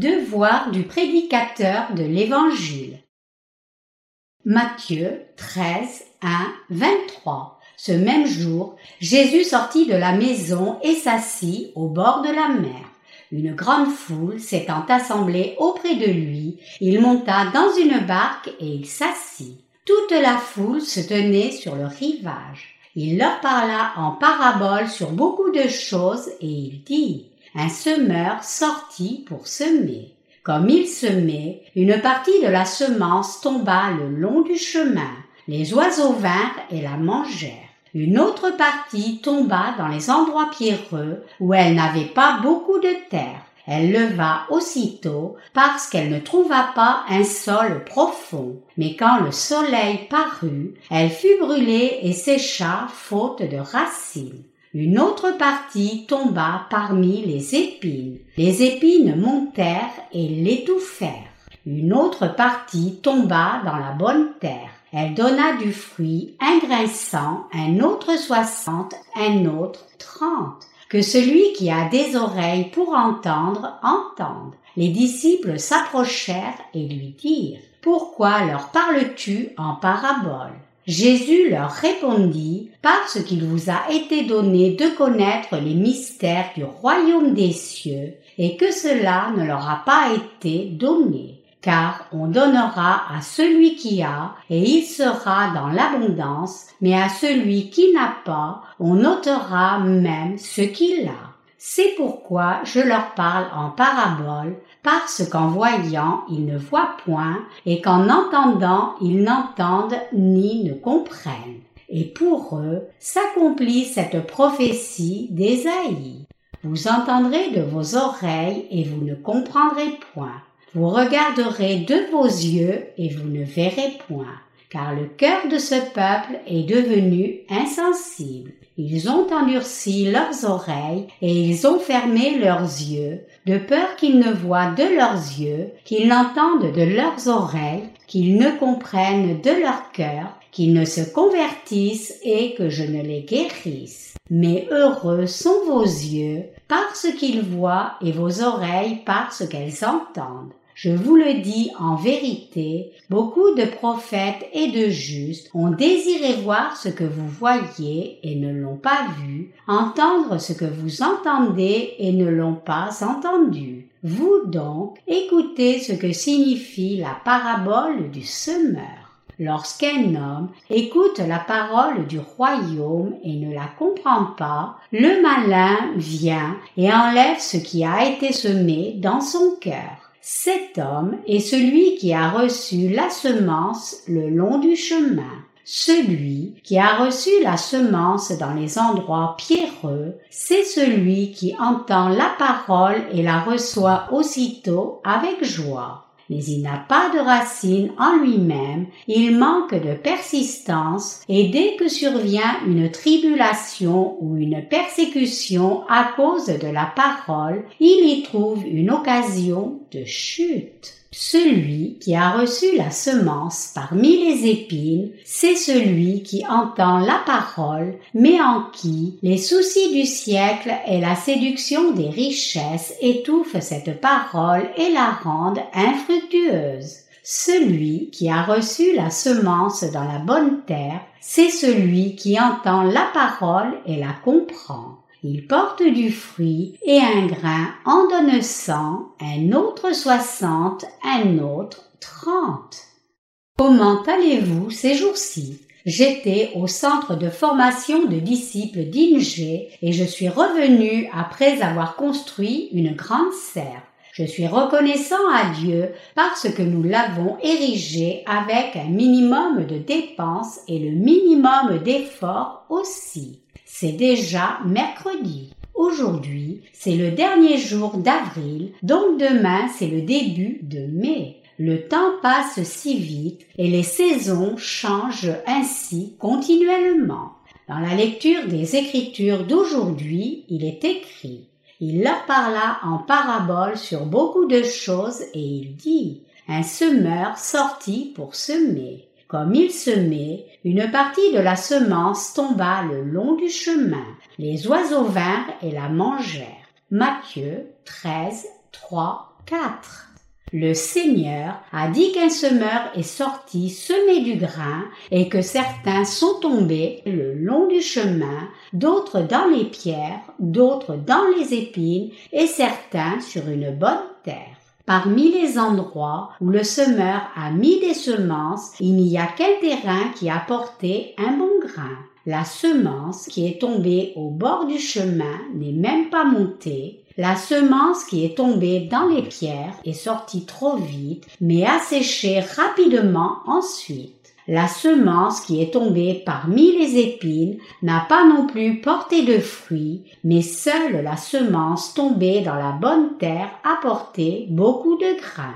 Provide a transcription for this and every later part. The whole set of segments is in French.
Devoir du prédicateur de l'Évangile. Matthieu 13, 1, 23. Ce même jour, Jésus sortit de la maison et s'assit au bord de la mer. Une grande foule s'étant assemblée auprès de lui, il monta dans une barque et il s'assit. Toute la foule se tenait sur le rivage. Il leur parla en parabole sur beaucoup de choses et il dit un semeur sortit pour semer. Comme il semait, une partie de la semence tomba le long du chemin. Les oiseaux vinrent et la mangèrent. Une autre partie tomba dans les endroits pierreux où elle n'avait pas beaucoup de terre. Elle leva aussitôt parce qu'elle ne trouva pas un sol profond. Mais quand le soleil parut, elle fut brûlée et sécha faute de racines. Une autre partie tomba parmi les épines. Les épines montèrent et l'étouffèrent. Une autre partie tomba dans la bonne terre. Elle donna du fruit, un grain cent, un autre soixante, un autre trente. Que celui qui a des oreilles pour entendre, entende. Les disciples s'approchèrent et lui dirent, Pourquoi leur parles-tu en parabole? Jésus leur répondit, Parce qu'il vous a été donné de connaître les mystères du royaume des cieux, et que cela ne leur a pas été donné. Car on donnera à celui qui a, et il sera dans l'abondance, mais à celui qui n'a pas, on ôtera même ce qu'il a. C'est pourquoi je leur parle en parabole, parce qu'en voyant ils ne voient point, et qu'en entendant ils n'entendent ni ne comprennent. Et pour eux s'accomplit cette prophétie d'Ésaïe. Vous entendrez de vos oreilles et vous ne comprendrez point. Vous regarderez de vos yeux et vous ne verrez point car le cœur de ce peuple est devenu insensible. Ils ont endurci leurs oreilles et ils ont fermé leurs yeux, de peur qu'ils ne voient de leurs yeux, qu'ils n'entendent de leurs oreilles, qu'ils ne comprennent de leur cœur, qu'ils ne se convertissent et que je ne les guérisse. Mais heureux sont vos yeux parce qu'ils voient et vos oreilles parce qu'elles entendent. Je vous le dis en vérité, beaucoup de prophètes et de justes ont désiré voir ce que vous voyez et ne l'ont pas vu, entendre ce que vous entendez et ne l'ont pas entendu. Vous donc, écoutez ce que signifie la parabole du semeur. Lorsqu'un homme écoute la parole du royaume et ne la comprend pas, le malin vient et enlève ce qui a été semé dans son cœur. Cet homme est celui qui a reçu la semence le long du chemin. Celui qui a reçu la semence dans les endroits pierreux, c'est celui qui entend la parole et la reçoit aussitôt avec joie mais il n'a pas de racine en lui-même, il manque de persistance, et dès que survient une tribulation ou une persécution à cause de la parole, il y trouve une occasion de chute. Celui qui a reçu la semence parmi les épines, c'est celui qui entend la parole, mais en qui les soucis du siècle et la séduction des richesses étouffent cette parole et la rendent infructueuse. Celui qui a reçu la semence dans la bonne terre, c'est celui qui entend la parole et la comprend. Il porte du fruit et un grain en donne cent, un autre soixante, un autre trente. Comment allez-vous ces jours-ci? J'étais au centre de formation de disciples d'Inge et je suis revenu après avoir construit une grande serre. Je suis reconnaissant à Dieu parce que nous l'avons érigé avec un minimum de dépenses et le minimum d'efforts aussi. C'est déjà mercredi. Aujourd'hui, c'est le dernier jour d'avril, donc demain, c'est le début de mai. Le temps passe si vite et les saisons changent ainsi continuellement. Dans la lecture des Écritures d'aujourd'hui, il est écrit Il leur parla en parabole sur beaucoup de choses et il dit Un semeur sortit pour semer. Comme il semait, une partie de la semence tomba le long du chemin. Les oiseaux vinrent et la mangèrent. Matthieu 13, 3 4. Le Seigneur a dit qu'un semeur est sorti semer du grain et que certains sont tombés le long du chemin, d'autres dans les pierres, d'autres dans les épines et certains sur une bonne terre. Parmi les endroits où le semeur a mis des semences, il n'y a qu'un terrain qui a porté un bon grain. La semence qui est tombée au bord du chemin n'est même pas montée, la semence qui est tombée dans les pierres est sortie trop vite, mais a séché rapidement ensuite. La semence qui est tombée parmi les épines n'a pas non plus porté de fruits, mais seule la semence tombée dans la bonne terre a porté beaucoup de grains.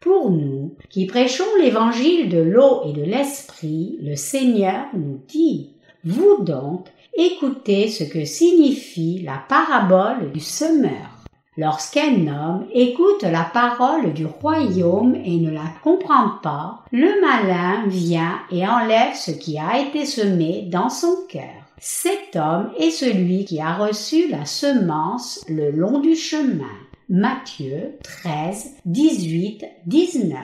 Pour nous, qui prêchons l'évangile de l'eau et de l'esprit, le Seigneur nous dit, Vous donc, écoutez ce que signifie la parabole du semeur. Lorsqu'un homme écoute la parole du royaume et ne la comprend pas, le malin vient et enlève ce qui a été semé dans son cœur. Cet homme est celui qui a reçu la semence le long du chemin. Matthieu 13, 18, 19.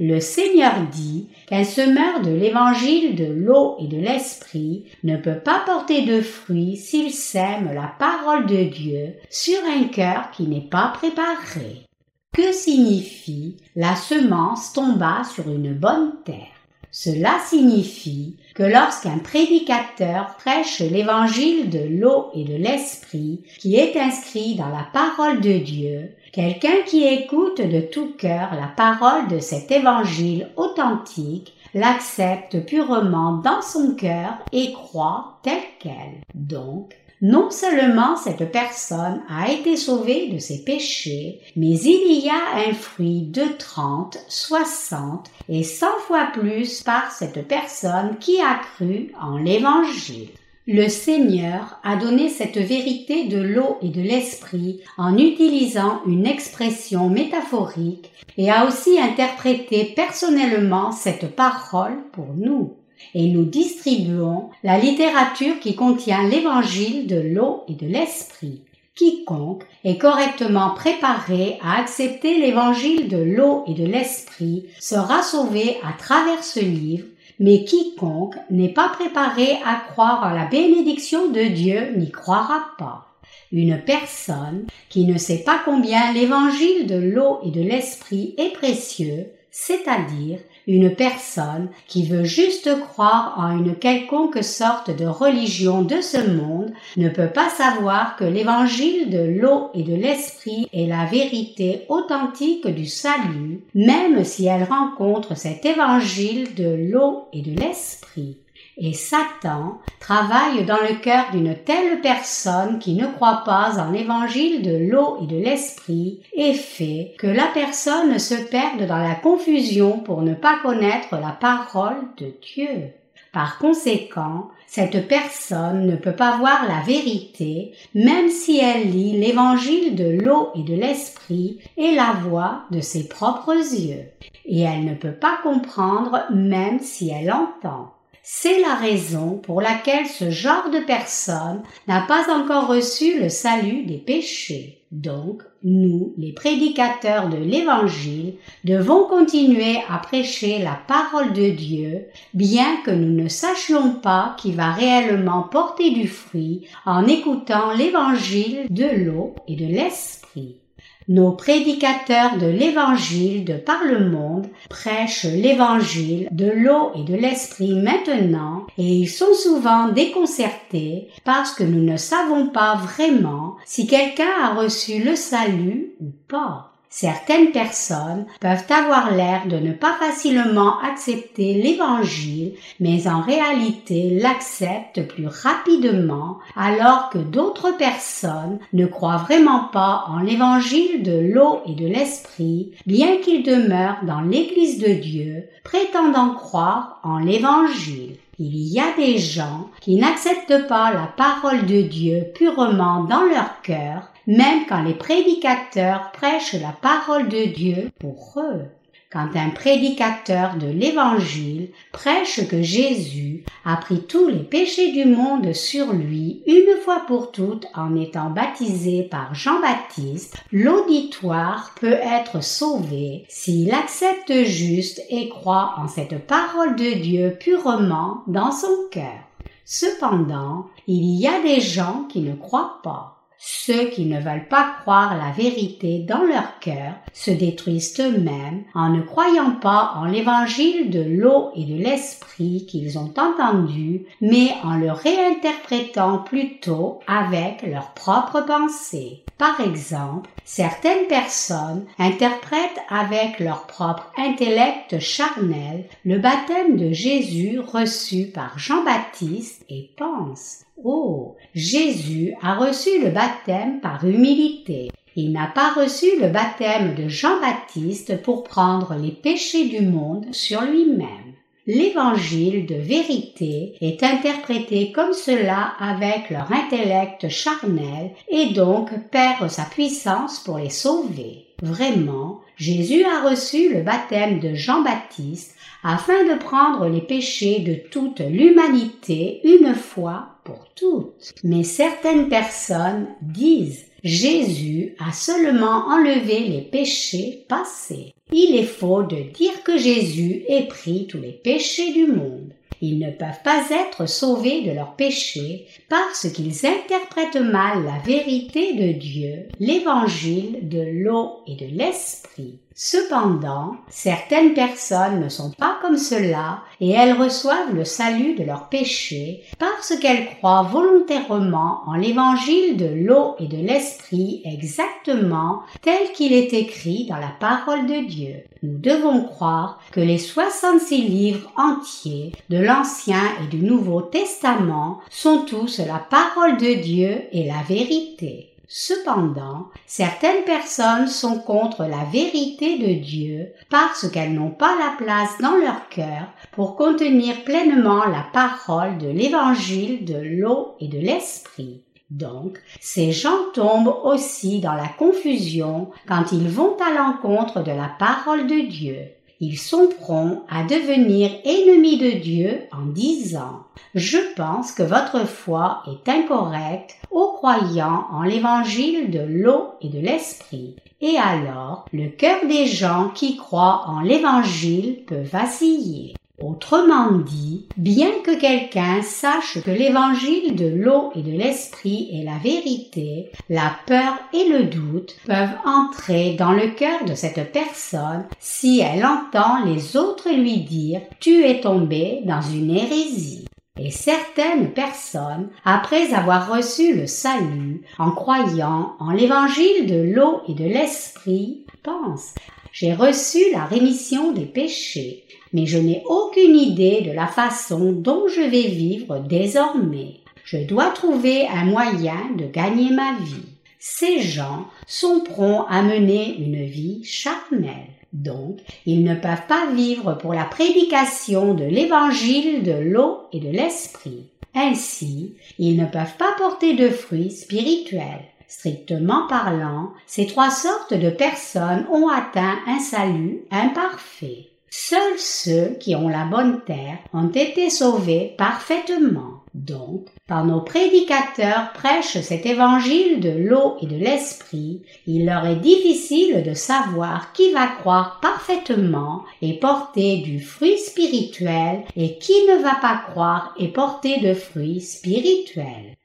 Le Seigneur dit qu'un semeur de l'évangile de l'eau et de l'esprit ne peut pas porter de fruits s'il sème la parole de Dieu sur un cœur qui n'est pas préparé. Que signifie la semence tomba sur une bonne terre? Cela signifie que lorsqu'un prédicateur prêche l'évangile de l'eau et de l'esprit qui est inscrit dans la parole de Dieu, quelqu'un qui écoute de tout cœur la parole de cet évangile authentique l'accepte purement dans son cœur et croit tel qu'elle. Donc, non seulement cette personne a été sauvée de ses péchés, mais il y a un fruit de trente, soixante et cent fois plus par cette personne qui a cru en l'Évangile. Le Seigneur a donné cette vérité de l'eau et de l'esprit en utilisant une expression métaphorique et a aussi interprété personnellement cette parole pour nous et nous distribuons la littérature qui contient l'évangile de l'eau et de l'esprit. Quiconque est correctement préparé à accepter l'évangile de l'eau et de l'esprit sera sauvé à travers ce livre, mais quiconque n'est pas préparé à croire en la bénédiction de Dieu n'y croira pas. Une personne qui ne sait pas combien l'évangile de l'eau et de l'esprit est précieux, c'est-à-dire une personne qui veut juste croire en une quelconque sorte de religion de ce monde ne peut pas savoir que l'évangile de l'eau et de l'esprit est la vérité authentique du salut, même si elle rencontre cet évangile de l'eau et de l'esprit. Et Satan travaille dans le cœur d'une telle personne qui ne croit pas en l'évangile de l'eau et de l'esprit et fait que la personne se perde dans la confusion pour ne pas connaître la parole de Dieu. Par conséquent, cette personne ne peut pas voir la vérité, même si elle lit l'évangile de l'eau et de l'esprit et la voit de ses propres yeux. Et elle ne peut pas comprendre même si elle entend. C'est la raison pour laquelle ce genre de personne n'a pas encore reçu le salut des péchés. Donc, nous, les prédicateurs de l'Évangile, devons continuer à prêcher la parole de Dieu, bien que nous ne sachions pas qui va réellement porter du fruit en écoutant l'Évangile de l'eau et de l'Esprit. Nos prédicateurs de l'évangile de par le monde prêchent l'évangile de l'eau et de l'esprit maintenant et ils sont souvent déconcertés parce que nous ne savons pas vraiment si quelqu'un a reçu le salut ou pas. Certaines personnes peuvent avoir l'air de ne pas facilement accepter l'évangile, mais en réalité l'acceptent plus rapidement, alors que d'autres personnes ne croient vraiment pas en l'évangile de l'eau et de l'esprit, bien qu'ils demeurent dans l'église de Dieu, prétendant croire en l'évangile. Il y a des gens qui n'acceptent pas la parole de Dieu purement dans leur cœur, même quand les prédicateurs prêchent la parole de Dieu pour eux. Quand un prédicateur de l'Évangile prêche que Jésus a pris tous les péchés du monde sur lui une fois pour toutes en étant baptisé par Jean-Baptiste, l'auditoire peut être sauvé s'il accepte juste et croit en cette parole de Dieu purement dans son cœur. Cependant, il y a des gens qui ne croient pas. Ceux qui ne veulent pas croire la vérité dans leur cœur se détruisent eux-mêmes en ne croyant pas en l'évangile de l'eau et de l'esprit qu'ils ont entendu, mais en le réinterprétant plutôt avec leurs propres pensées. Par exemple, certaines personnes interprètent avec leur propre intellect charnel le baptême de Jésus reçu par Jean-Baptiste et pensent Oh, Jésus a reçu le baptême par humilité. Il n'a pas reçu le baptême de Jean-Baptiste pour prendre les péchés du monde sur lui-même. L'évangile de vérité est interprété comme cela avec leur intellect charnel et donc perd sa puissance pour les sauver. Vraiment, Jésus a reçu le baptême de Jean-Baptiste afin de prendre les péchés de toute l'humanité une fois toutes. Mais certaines personnes disent Jésus a seulement enlevé les péchés passés. Il est faux de dire que Jésus ait pris tous les péchés du monde. Ils ne peuvent pas être sauvés de leurs péchés parce qu'ils interprètent mal la vérité de Dieu, l'évangile de l'eau et de l'esprit. Cependant, certaines personnes ne sont pas comme cela et elles reçoivent le salut de leurs péchés parce qu'elles croient volontairement en l'évangile de l'eau et de l'esprit exactement tel qu'il est écrit dans la parole de Dieu. Nous devons croire que les 66 livres entiers de l'Ancien et du Nouveau Testament sont tous la parole de Dieu et la vérité. Cependant, certaines personnes sont contre la vérité de Dieu parce qu'elles n'ont pas la place dans leur cœur pour contenir pleinement la parole de l'évangile de l'eau et de l'esprit. Donc, ces gens tombent aussi dans la confusion quand ils vont à l'encontre de la parole de Dieu ils sont prompts à devenir ennemis de Dieu en disant Je pense que votre foi est incorrecte aux croyants en l'évangile de l'eau et de l'esprit. Et alors, le cœur des gens qui croient en l'évangile peut vaciller. Autrement dit, bien que quelqu'un sache que l'évangile de l'eau et de l'esprit est la vérité, la peur et le doute peuvent entrer dans le cœur de cette personne si elle entend les autres lui dire tu es tombé dans une hérésie. Et certaines personnes, après avoir reçu le salut en croyant en l'évangile de l'eau et de l'esprit, pensent j'ai reçu la rémission des péchés mais je n'ai aucune idée de la façon dont je vais vivre désormais. Je dois trouver un moyen de gagner ma vie. Ces gens sont prompts à mener une vie charnelle. Donc, ils ne peuvent pas vivre pour la prédication de l'évangile de l'eau et de l'esprit. Ainsi, ils ne peuvent pas porter de fruits spirituels. Strictement parlant, ces trois sortes de personnes ont atteint un salut imparfait. Seuls ceux qui ont la bonne terre ont été sauvés parfaitement. Donc, par nos prédicateurs prêchent cet évangile de l'eau et de l'esprit, il leur est difficile de savoir qui va croire parfaitement et porter du fruit spirituel et qui ne va pas croire et porter de fruits spirituels.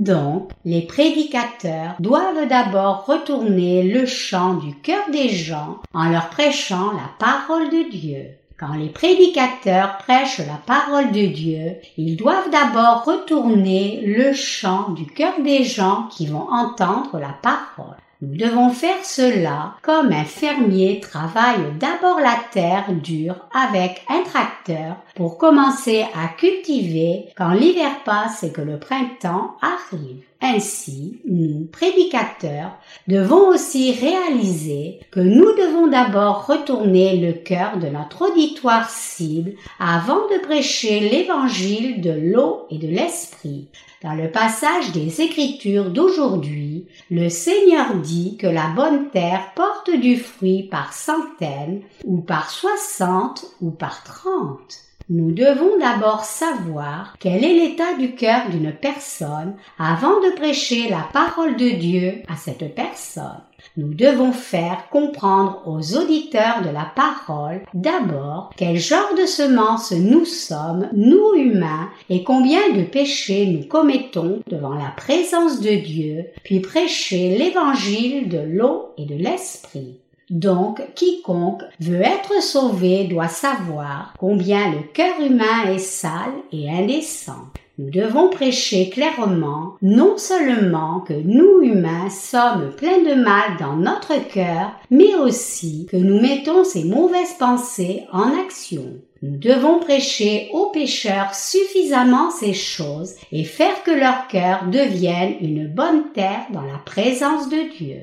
Donc, les prédicateurs doivent d'abord retourner le chant du cœur des gens en leur prêchant la parole de Dieu. Quand les prédicateurs prêchent la parole de Dieu, ils doivent d'abord retourner le chant du cœur des gens qui vont entendre la parole. Nous devons faire cela comme un fermier travaille d'abord la terre dure avec un tracteur pour commencer à cultiver quand l'hiver passe et que le printemps arrive. Ainsi, nous, prédicateurs, devons aussi réaliser que nous devons d'abord retourner le cœur de notre auditoire cible avant de prêcher l'évangile de l'eau et de l'esprit. Dans le passage des Écritures d'aujourd'hui, le Seigneur dit que la bonne terre porte du fruit par centaines, ou par soixante, ou par trente. Nous devons d'abord savoir quel est l'état du cœur d'une personne avant de prêcher la parole de Dieu à cette personne. Nous devons faire comprendre aux auditeurs de la parole d'abord quel genre de semence nous sommes, nous humains, et combien de péchés nous commettons devant la présence de Dieu, puis prêcher l'évangile de l'eau et de l'esprit. Donc, quiconque veut être sauvé doit savoir combien le cœur humain est sale et indécent. Nous devons prêcher clairement non seulement que nous humains sommes pleins de mal dans notre cœur, mais aussi que nous mettons ces mauvaises pensées en action. Nous devons prêcher aux pécheurs suffisamment ces choses et faire que leur cœur devienne une bonne terre dans la présence de Dieu.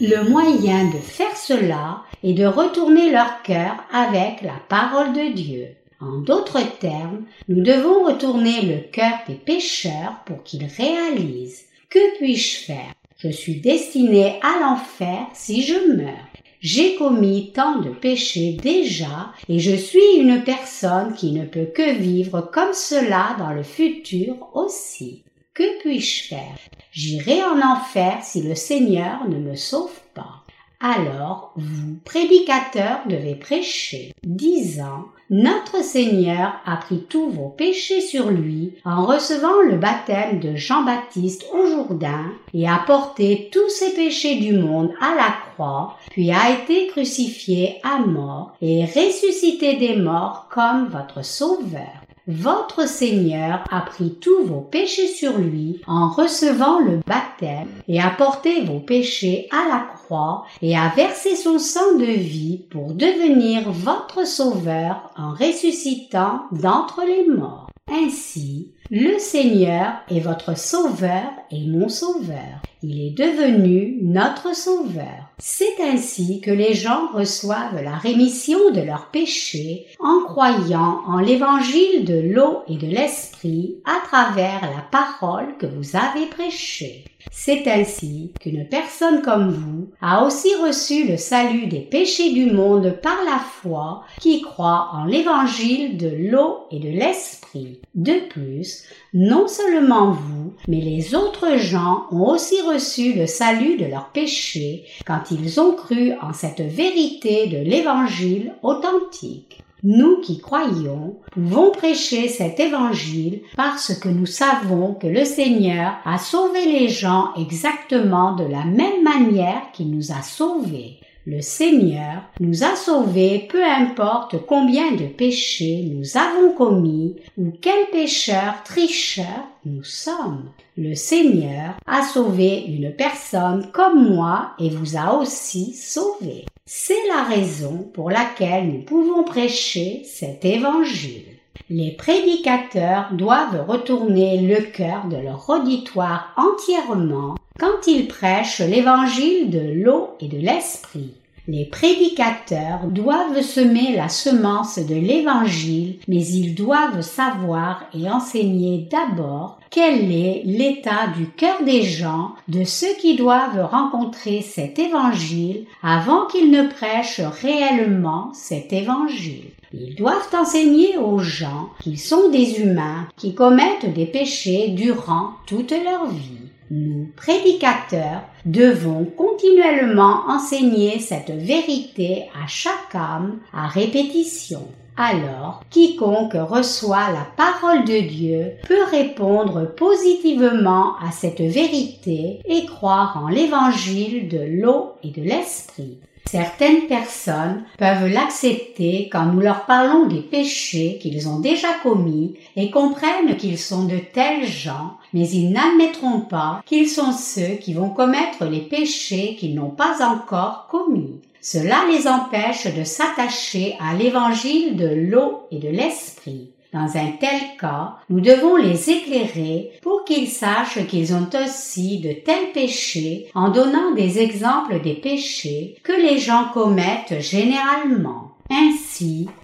Le moyen de faire cela est de retourner leur cœur avec la parole de Dieu. En d'autres termes, nous devons retourner le cœur des pécheurs pour qu'ils réalisent que puis-je faire? Je suis destiné à l'enfer si je meurs. J'ai commis tant de péchés déjà et je suis une personne qui ne peut que vivre comme cela dans le futur aussi. Que puis-je faire? J'irai en enfer si le Seigneur ne me sauve pas. Alors, vous, prédicateurs, devez prêcher, disant Notre Seigneur a pris tous vos péchés sur lui en recevant le baptême de Jean-Baptiste au Jourdain et a porté tous ses péchés du monde à la croix, puis a été crucifié à mort et ressuscité des morts comme votre Sauveur. Votre Seigneur a pris tous vos péchés sur lui en recevant le baptême et a porté vos péchés à la croix et a versé son sang de vie pour devenir votre Sauveur en ressuscitant d'entre les morts. Ainsi, le Seigneur est votre Sauveur et mon Sauveur. Il est devenu notre Sauveur. C'est ainsi que les gens reçoivent la rémission de leurs péchés en croyant en l'évangile de l'eau et de l'esprit à travers la parole que vous avez prêchée. C'est ainsi qu'une personne comme vous a aussi reçu le salut des péchés du monde par la foi qui croit en l'évangile de l'eau et de l'esprit. De plus, non seulement vous, mais les autres gens ont aussi reçu le salut de leurs péchés quand ils ont cru en cette vérité de l'évangile authentique. Nous qui croyons pouvons prêcher cet évangile parce que nous savons que le Seigneur a sauvé les gens exactement de la même manière qu'il nous a sauvés. Le Seigneur nous a sauvés peu importe combien de péchés nous avons commis ou quel pécheur tricheur nous sommes. Le Seigneur a sauvé une personne comme moi et vous a aussi sauvé. C'est la raison pour laquelle nous pouvons prêcher cet évangile. Les prédicateurs doivent retourner le cœur de leur auditoire entièrement quand ils prêchent l'évangile de l'eau et de l'esprit. Les prédicateurs doivent semer la semence de l'Évangile, mais ils doivent savoir et enseigner d'abord quel est l'état du cœur des gens, de ceux qui doivent rencontrer cet Évangile avant qu'ils ne prêchent réellement cet Évangile. Ils doivent enseigner aux gens qu'ils sont des humains qui commettent des péchés durant toute leur vie nous, prédicateurs, devons continuellement enseigner cette vérité à chaque âme à répétition. Alors, quiconque reçoit la parole de Dieu peut répondre positivement à cette vérité et croire en l'évangile de l'eau et de l'esprit. Certaines personnes peuvent l'accepter quand nous leur parlons des péchés qu'ils ont déjà commis et comprennent qu'ils sont de tels gens, mais ils n'admettront pas qu'ils sont ceux qui vont commettre les péchés qu'ils n'ont pas encore commis. Cela les empêche de s'attacher à l'évangile de l'eau et de l'esprit. Dans un tel cas, nous devons les éclairer pour qu'ils sachent qu'ils ont aussi de tels péchés en donnant des exemples des péchés que les gens commettent généralement. Ainsi,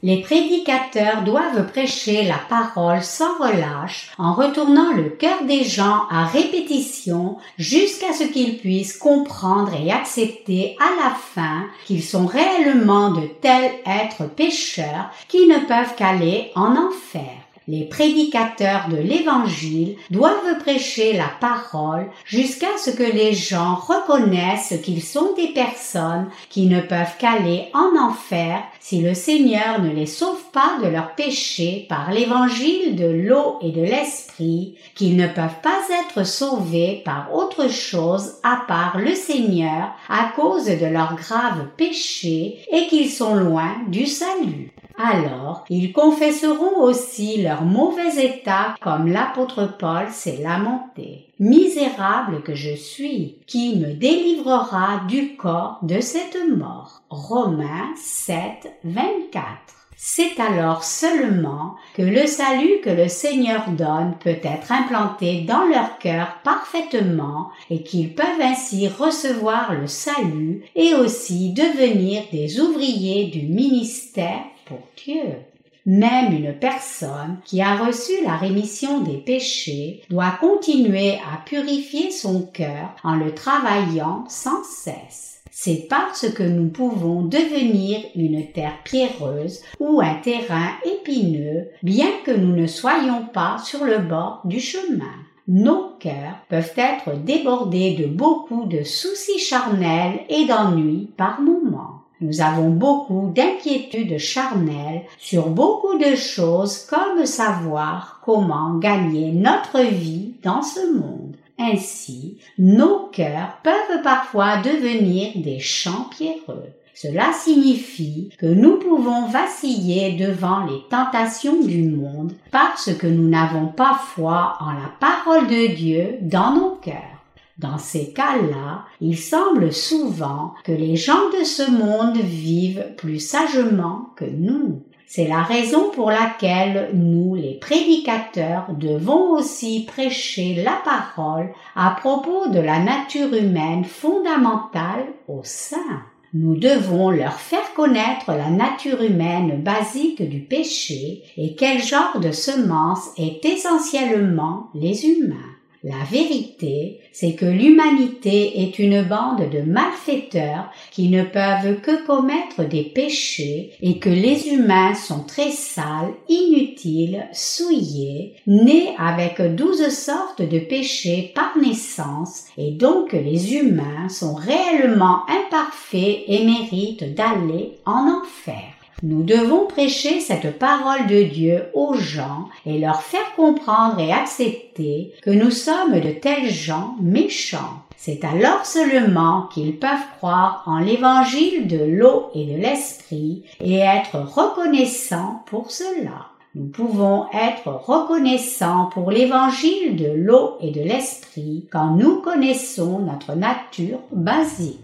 les prédicateurs doivent prêcher la parole sans relâche en retournant le cœur des gens à répétition jusqu'à ce qu'ils puissent comprendre et accepter à la fin qu'ils sont réellement de tels êtres pécheurs qui ne peuvent qu'aller en enfer. Les prédicateurs de l'Évangile doivent prêcher la parole jusqu'à ce que les gens reconnaissent qu'ils sont des personnes qui ne peuvent qu'aller en enfer si le Seigneur ne les sauve pas de leurs péchés par l'Évangile de l'eau et de l'Esprit, qu'ils ne peuvent pas être sauvés par autre chose à part le Seigneur à cause de leurs graves péchés et qu'ils sont loin du salut. Alors, ils confesseront aussi leur mauvais état comme l'apôtre Paul s'est lamenté. Misérable que je suis, qui me délivrera du corps de cette mort. Romains 7, 24. C'est alors seulement que le salut que le Seigneur donne peut être implanté dans leur cœur parfaitement et qu'ils peuvent ainsi recevoir le salut et aussi devenir des ouvriers du ministère pour Dieu. Même une personne qui a reçu la rémission des péchés doit continuer à purifier son cœur en le travaillant sans cesse. C'est parce que nous pouvons devenir une terre pierreuse ou un terrain épineux, bien que nous ne soyons pas sur le bord du chemin. Nos cœurs peuvent être débordés de beaucoup de soucis charnels et d'ennuis par moments. Nous avons beaucoup d'inquiétudes charnelles sur beaucoup de choses comme savoir comment gagner notre vie dans ce monde. Ainsi, nos cœurs peuvent parfois devenir des champs pierreux. Cela signifie que nous pouvons vaciller devant les tentations du monde parce que nous n'avons pas foi en la parole de Dieu dans nos cœurs. Dans ces cas-là, il semble souvent que les gens de ce monde vivent plus sagement que nous. C'est la raison pour laquelle nous, les prédicateurs, devons aussi prêcher la parole à propos de la nature humaine fondamentale au sein. Nous devons leur faire connaître la nature humaine basique du péché et quel genre de semence est essentiellement les humains. La vérité, c'est que l'humanité est une bande de malfaiteurs qui ne peuvent que commettre des péchés et que les humains sont très sales, inutiles, souillés, nés avec douze sortes de péchés par naissance et donc les humains sont réellement imparfaits et méritent d'aller en enfer. Nous devons prêcher cette parole de Dieu aux gens et leur faire comprendre et accepter que nous sommes de tels gens méchants. C'est alors seulement qu'ils peuvent croire en l'évangile de l'eau et de l'esprit et être reconnaissants pour cela. Nous pouvons être reconnaissants pour l'évangile de l'eau et de l'esprit quand nous connaissons notre nature basique.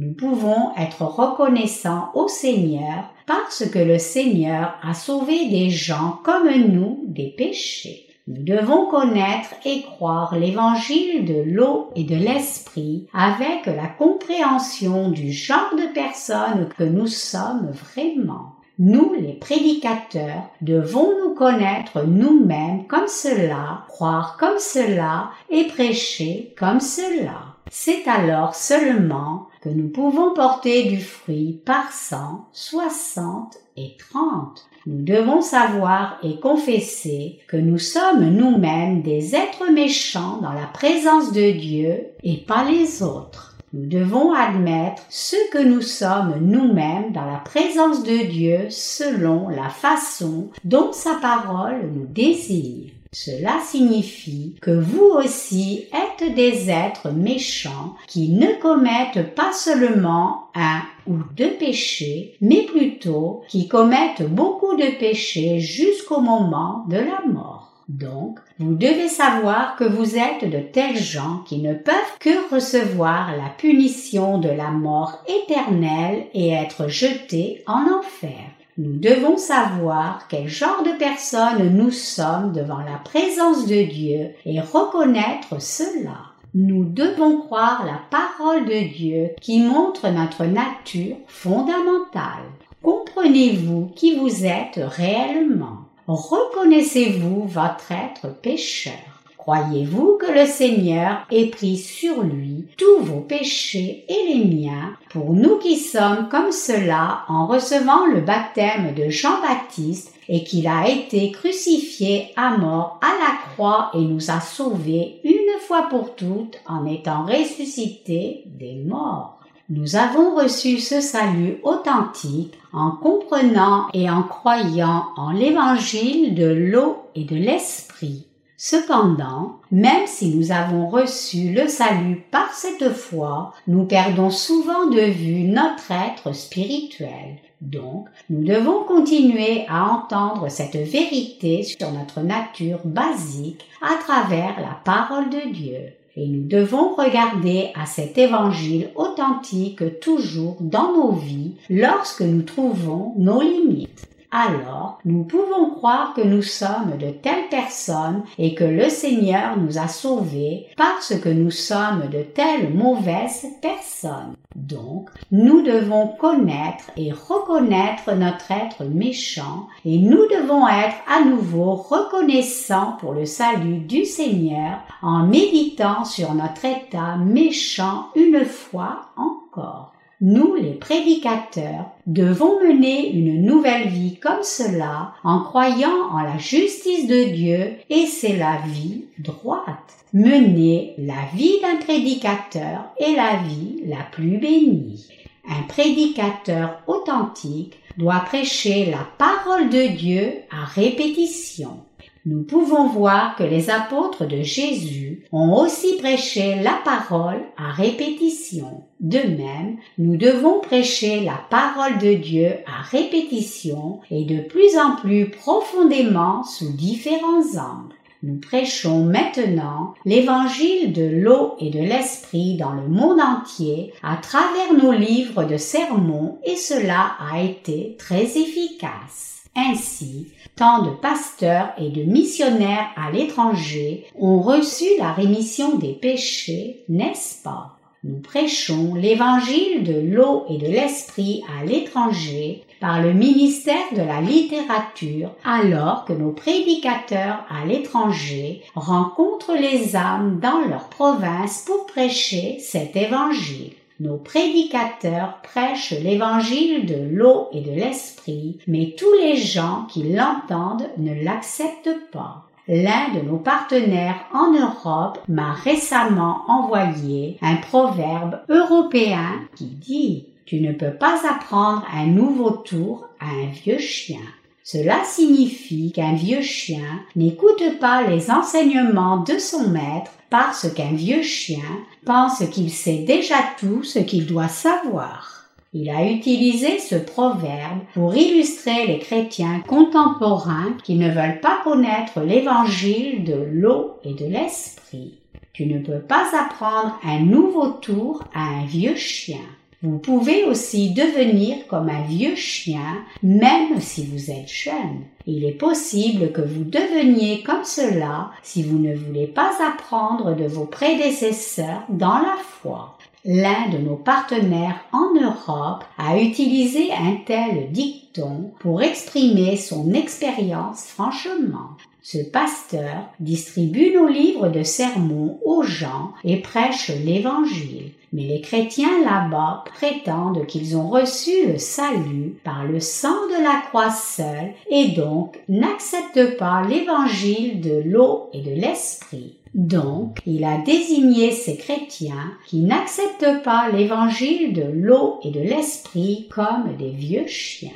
Nous pouvons être reconnaissants au Seigneur parce que le Seigneur a sauvé des gens comme nous des péchés. Nous devons connaître et croire l'évangile de l'eau et de l'esprit avec la compréhension du genre de personnes que nous sommes vraiment. Nous, les prédicateurs, devons nous connaître nous-mêmes comme cela, croire comme cela et prêcher comme cela. C'est alors seulement que nous pouvons porter du fruit par cent, soixante et trente. Nous devons savoir et confesser que nous sommes nous-mêmes des êtres méchants dans la présence de Dieu et pas les autres. Nous devons admettre ce que nous sommes nous-mêmes dans la présence de Dieu selon la façon dont sa parole nous désire. Cela signifie que vous aussi êtes des êtres méchants qui ne commettent pas seulement un ou deux péchés, mais plutôt qui commettent beaucoup de péchés jusqu'au moment de la mort. Donc, vous devez savoir que vous êtes de tels gens qui ne peuvent que recevoir la punition de la mort éternelle et être jetés en enfer. Nous devons savoir quel genre de personnes nous sommes devant la présence de Dieu et reconnaître cela. Nous devons croire la parole de Dieu qui montre notre nature fondamentale. comprenez-vous qui vous êtes réellement? Reconnaissez-vous votre être pécheur? Croyez-vous que le Seigneur ait pris sur lui tous vos péchés et les miens pour nous qui sommes comme cela en recevant le baptême de Jean-Baptiste et qu'il a été crucifié à mort à la croix et nous a sauvés une fois pour toutes en étant ressuscité des morts? Nous avons reçu ce salut authentique en comprenant et en croyant en l'évangile de l'eau et de l'esprit. Cependant, même si nous avons reçu le salut par cette foi, nous perdons souvent de vue notre être spirituel. Donc, nous devons continuer à entendre cette vérité sur notre nature basique à travers la parole de Dieu. Et nous devons regarder à cet évangile authentique toujours dans nos vies lorsque nous trouvons nos limites alors nous pouvons croire que nous sommes de telles personnes et que le Seigneur nous a sauvés parce que nous sommes de telles mauvaises personnes. Donc, nous devons connaître et reconnaître notre être méchant et nous devons être à nouveau reconnaissants pour le salut du Seigneur en méditant sur notre état méchant une fois encore nous, les prédicateurs, devons mener une nouvelle vie comme cela en croyant en la justice de Dieu et c'est la vie droite. Mener la vie d'un prédicateur est la vie la plus bénie. Un prédicateur authentique doit prêcher la parole de Dieu à répétition nous pouvons voir que les apôtres de Jésus ont aussi prêché la parole à répétition. De même, nous devons prêcher la parole de Dieu à répétition et de plus en plus profondément sous différents angles. Nous prêchons maintenant l'évangile de l'eau et de l'esprit dans le monde entier à travers nos livres de sermons et cela a été très efficace. Ainsi, tant de pasteurs et de missionnaires à l'étranger ont reçu la rémission des péchés, n'est-ce pas? Nous prêchons l'évangile de l'eau et de l'esprit à l'étranger par le ministère de la littérature alors que nos prédicateurs à l'étranger rencontrent les âmes dans leur province pour prêcher cet évangile. Nos prédicateurs prêchent l'évangile de l'eau et de l'esprit, mais tous les gens qui l'entendent ne l'acceptent pas. L'un de nos partenaires en Europe m'a récemment envoyé un proverbe européen qui dit Tu ne peux pas apprendre un nouveau tour à un vieux chien. Cela signifie qu'un vieux chien n'écoute pas les enseignements de son maître parce qu'un vieux chien pense qu'il sait déjà tout ce qu'il doit savoir. Il a utilisé ce proverbe pour illustrer les chrétiens contemporains qui ne veulent pas connaître l'évangile de l'eau et de l'esprit. Tu ne peux pas apprendre un nouveau tour à un vieux chien. Vous pouvez aussi devenir comme un vieux chien, même si vous êtes jeune. Il est possible que vous deveniez comme cela si vous ne voulez pas apprendre de vos prédécesseurs dans la foi. L'un de nos partenaires en Europe a utilisé un tel dicton pour exprimer son expérience franchement. Ce pasteur distribue nos livres de sermons aux gens et prêche l'Évangile. Mais les chrétiens là-bas prétendent qu'ils ont reçu le salut par le sang de la croix seule et donc n'acceptent pas l'évangile de l'eau et de l'esprit. Donc, il a désigné ces chrétiens qui n'acceptent pas l'évangile de l'eau et de l'esprit comme des vieux chiens.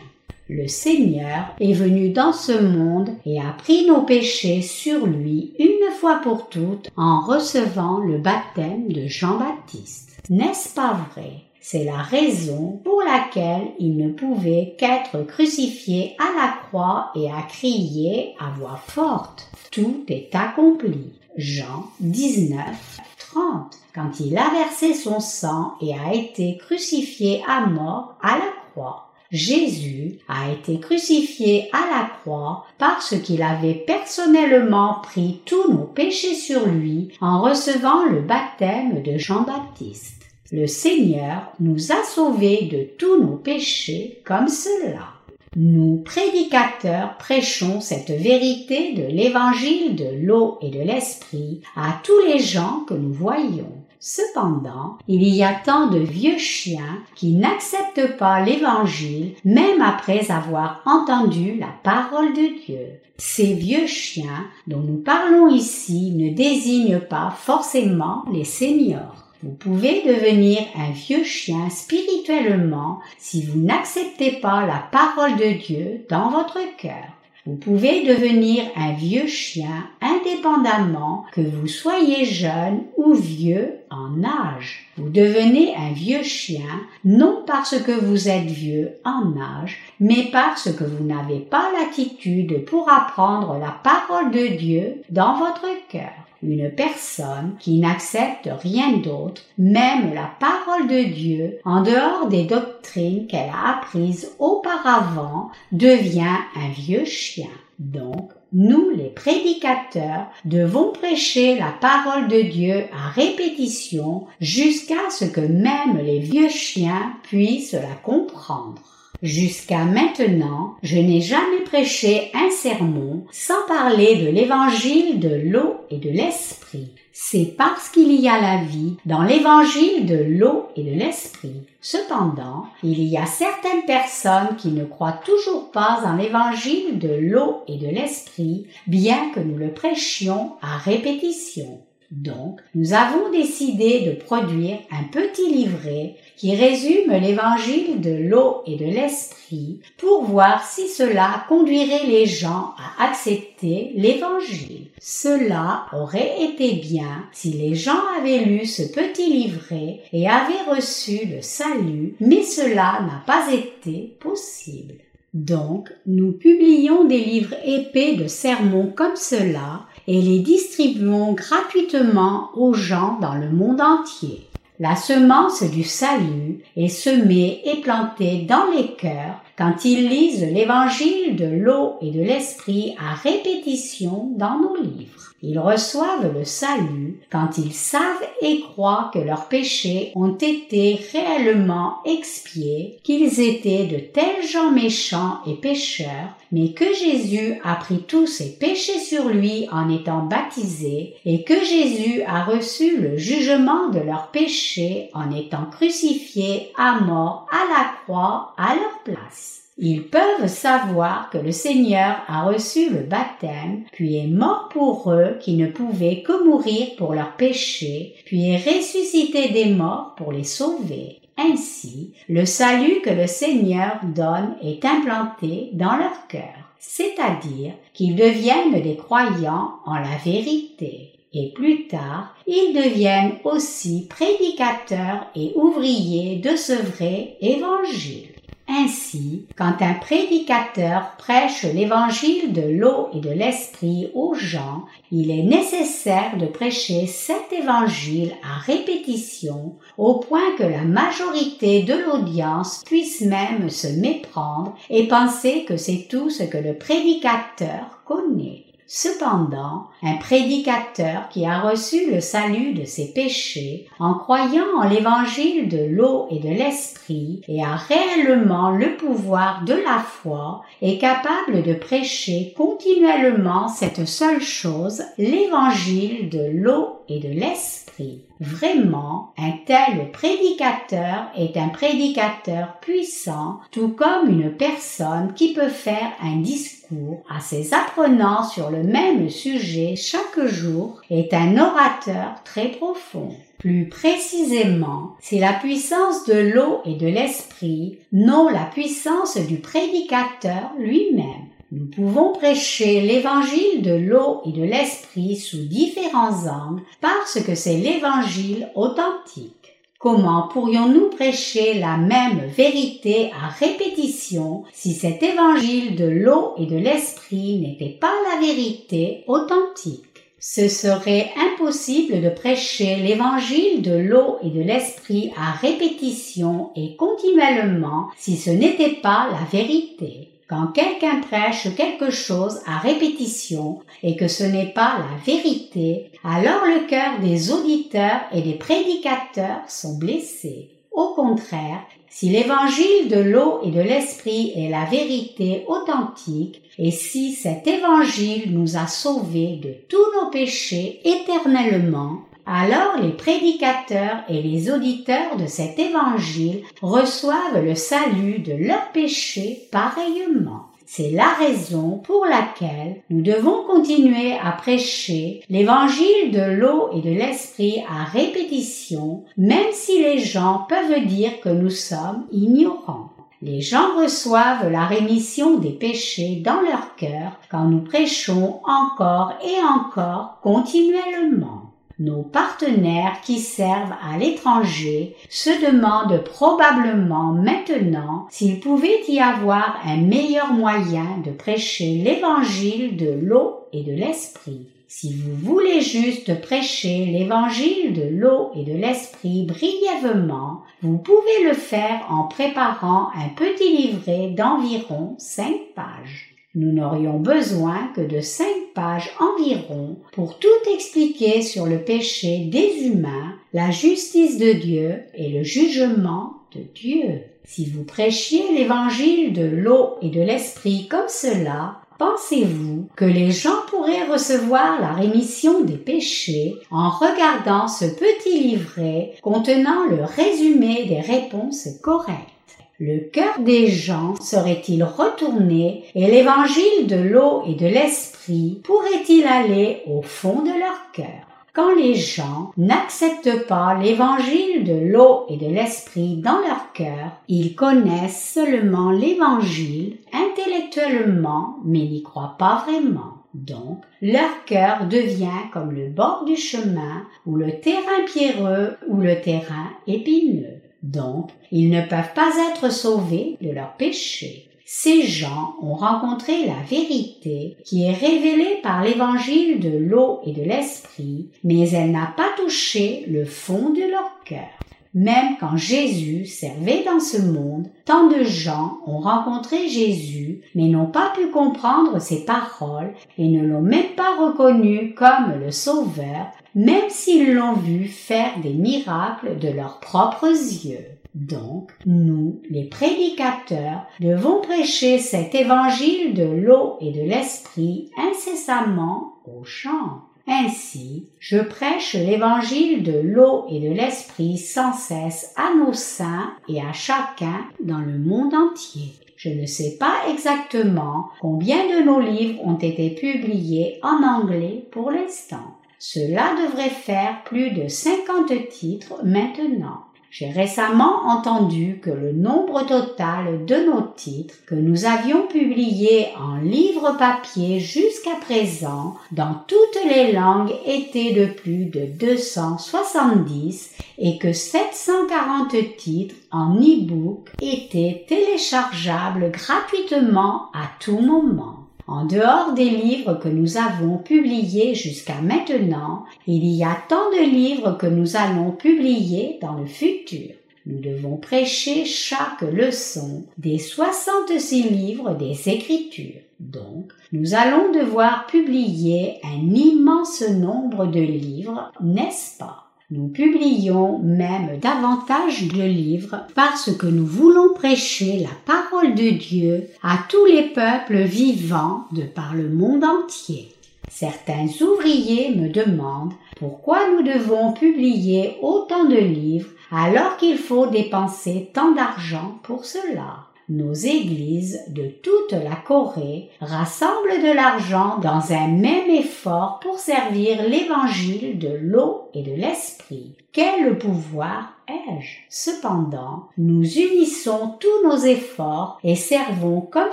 Le Seigneur est venu dans ce monde et a pris nos péchés sur lui une fois pour toutes en recevant le baptême de Jean-Baptiste. N'est-ce pas vrai? C'est la raison pour laquelle il ne pouvait qu'être crucifié à la croix et à crier à voix forte. Tout est accompli. Jean 19, 30. Quand il a versé son sang et a été crucifié à mort à la croix. Jésus a été crucifié à la croix parce qu'il avait personnellement pris tous nos péchés sur lui en recevant le baptême de Jean-Baptiste. Le Seigneur nous a sauvés de tous nos péchés comme cela. Nous, prédicateurs, prêchons cette vérité de l'évangile de l'eau et de l'esprit à tous les gens que nous voyons. Cependant, il y a tant de vieux chiens qui n'acceptent pas l'évangile même après avoir entendu la parole de Dieu. Ces vieux chiens dont nous parlons ici ne désignent pas forcément les seniors. Vous pouvez devenir un vieux chien spirituellement si vous n'acceptez pas la parole de Dieu dans votre cœur. Vous pouvez devenir un vieux chien indépendamment que vous soyez jeune ou vieux en âge. Vous devenez un vieux chien non parce que vous êtes vieux en âge, mais parce que vous n'avez pas l'attitude pour apprendre la parole de Dieu dans votre cœur une personne qui n'accepte rien d'autre, même la parole de Dieu, en dehors des doctrines qu'elle a apprises auparavant, devient un vieux chien. Donc, nous, les prédicateurs, devons prêcher la parole de Dieu à répétition jusqu'à ce que même les vieux chiens puissent la comprendre. Jusqu'à maintenant, je n'ai jamais prêché un sermon sans parler de l'évangile de l'eau et de l'esprit. C'est parce qu'il y a la vie dans l'évangile de l'eau et de l'esprit. Cependant, il y a certaines personnes qui ne croient toujours pas en l'évangile de l'eau et de l'esprit, bien que nous le prêchions à répétition. Donc, nous avons décidé de produire un petit livret qui résume l'évangile de l'eau et de l'esprit pour voir si cela conduirait les gens à accepter l'évangile. Cela aurait été bien si les gens avaient lu ce petit livret et avaient reçu le salut, mais cela n'a pas été possible. Donc, nous publions des livres épais de sermons comme cela et les distribuons gratuitement aux gens dans le monde entier. La semence du salut est semée et plantée dans les cœurs quand ils lisent l'évangile de l'eau et de l'esprit à répétition dans nos livres. Ils reçoivent le salut quand ils savent et croient que leurs péchés ont été réellement expiés, qu'ils étaient de tels gens méchants et pécheurs, mais que Jésus a pris tous ses péchés sur lui en étant baptisé, et que Jésus a reçu le jugement de leurs péchés en étant crucifié à mort à la croix à leur place. Ils peuvent savoir que le Seigneur a reçu le baptême, puis est mort pour eux qui ne pouvaient que mourir pour leurs péchés, puis est ressuscité des morts pour les sauver. Ainsi, le salut que le Seigneur donne est implanté dans leur cœur, c'est-à-dire qu'ils deviennent des croyants en la vérité. Et plus tard, ils deviennent aussi prédicateurs et ouvriers de ce vrai évangile. Ainsi, quand un prédicateur prêche l'évangile de l'eau et de l'esprit aux gens, il est nécessaire de prêcher cet évangile à répétition au point que la majorité de l'audience puisse même se méprendre et penser que c'est tout ce que le prédicateur connaît. Cependant, un prédicateur qui a reçu le salut de ses péchés en croyant en l'évangile de l'eau et de l'esprit et a réellement le pouvoir de la foi est capable de prêcher continuellement cette seule chose, l'évangile de l'eau et de l'esprit. Vraiment, un tel prédicateur est un prédicateur puissant, tout comme une personne qui peut faire un discours à ses apprenants sur le même sujet chaque jour est un orateur très profond. Plus précisément, c'est la puissance de l'eau et de l'esprit, non la puissance du prédicateur lui-même. Nous pouvons prêcher l'évangile de l'eau et de l'esprit sous différents angles parce que c'est l'évangile authentique. Comment pourrions-nous prêcher la même vérité à répétition si cet évangile de l'eau et de l'esprit n'était pas la vérité authentique? Ce serait impossible de prêcher l'évangile de l'eau et de l'esprit à répétition et continuellement si ce n'était pas la vérité. Quand quelqu'un prêche quelque chose à répétition et que ce n'est pas la vérité, alors le cœur des auditeurs et des prédicateurs sont blessés. Au contraire, si l'évangile de l'eau et de l'esprit est la vérité authentique, et si cet évangile nous a sauvés de tous nos péchés éternellement, alors les prédicateurs et les auditeurs de cet évangile reçoivent le salut de leurs péchés pareillement. C'est la raison pour laquelle nous devons continuer à prêcher l'évangile de l'eau et de l'esprit à répétition, même si les gens peuvent dire que nous sommes ignorants. Les gens reçoivent la rémission des péchés dans leur cœur quand nous prêchons encore et encore continuellement. Nos partenaires qui servent à l'étranger se demandent probablement maintenant s'il pouvait y avoir un meilleur moyen de prêcher l'évangile de l'eau et de l'esprit. Si vous voulez juste prêcher l'évangile de l'eau et de l'esprit brièvement, vous pouvez le faire en préparant un petit livret d'environ cinq pages. Nous n'aurions besoin que de cinq pages environ pour tout expliquer sur le péché des humains, la justice de Dieu et le jugement de Dieu. Si vous prêchiez l'évangile de l'eau et de l'esprit comme cela, Pensez-vous que les gens pourraient recevoir la rémission des péchés en regardant ce petit livret contenant le résumé des réponses correctes? Le cœur des gens serait-il retourné et l'évangile de l'eau et de l'esprit pourrait-il aller au fond de leur cœur? Quand les gens n'acceptent pas l'évangile de l'eau et de l'esprit dans leur cœur, ils connaissent seulement l'évangile intellectuellement mais n'y croient pas vraiment. Donc, leur cœur devient comme le bord du chemin ou le terrain pierreux ou le terrain épineux. Donc, ils ne peuvent pas être sauvés de leurs péchés. Ces gens ont rencontré la vérité qui est révélée par l'évangile de l'eau et de l'esprit, mais elle n'a pas touché le fond de leur cœur. Même quand Jésus servait dans ce monde, tant de gens ont rencontré Jésus, mais n'ont pas pu comprendre ses paroles et ne l'ont même pas reconnu comme le Sauveur, même s'ils l'ont vu faire des miracles de leurs propres yeux. Donc, nous, les prédicateurs, devons prêcher cet évangile de l'eau et de l'esprit incessamment aux gens. Ainsi, je prêche l'évangile de l'eau et de l'esprit sans cesse à nos saints et à chacun dans le monde entier. Je ne sais pas exactement combien de nos livres ont été publiés en anglais pour l'instant. Cela devrait faire plus de 50 titres maintenant. J'ai récemment entendu que le nombre total de nos titres que nous avions publiés en livre papier jusqu'à présent dans toutes les langues était de plus de 270 et que 740 titres en e-book étaient téléchargeables gratuitement à tout moment. En dehors des livres que nous avons publiés jusqu'à maintenant, il y a tant de livres que nous allons publier dans le futur. Nous devons prêcher chaque leçon des 66 livres des Écritures. Donc, nous allons devoir publier un immense nombre de livres, n'est-ce pas? Nous publions même davantage de livres parce que nous voulons prêcher la parole de Dieu à tous les peuples vivants de par le monde entier. Certains ouvriers me demandent pourquoi nous devons publier autant de livres alors qu'il faut dépenser tant d'argent pour cela nos églises de toute la Corée rassemblent de l'argent dans un même effort pour servir l'évangile de l'eau et de l'esprit. Quel pouvoir ai-je? Cependant, nous unissons tous nos efforts et servons comme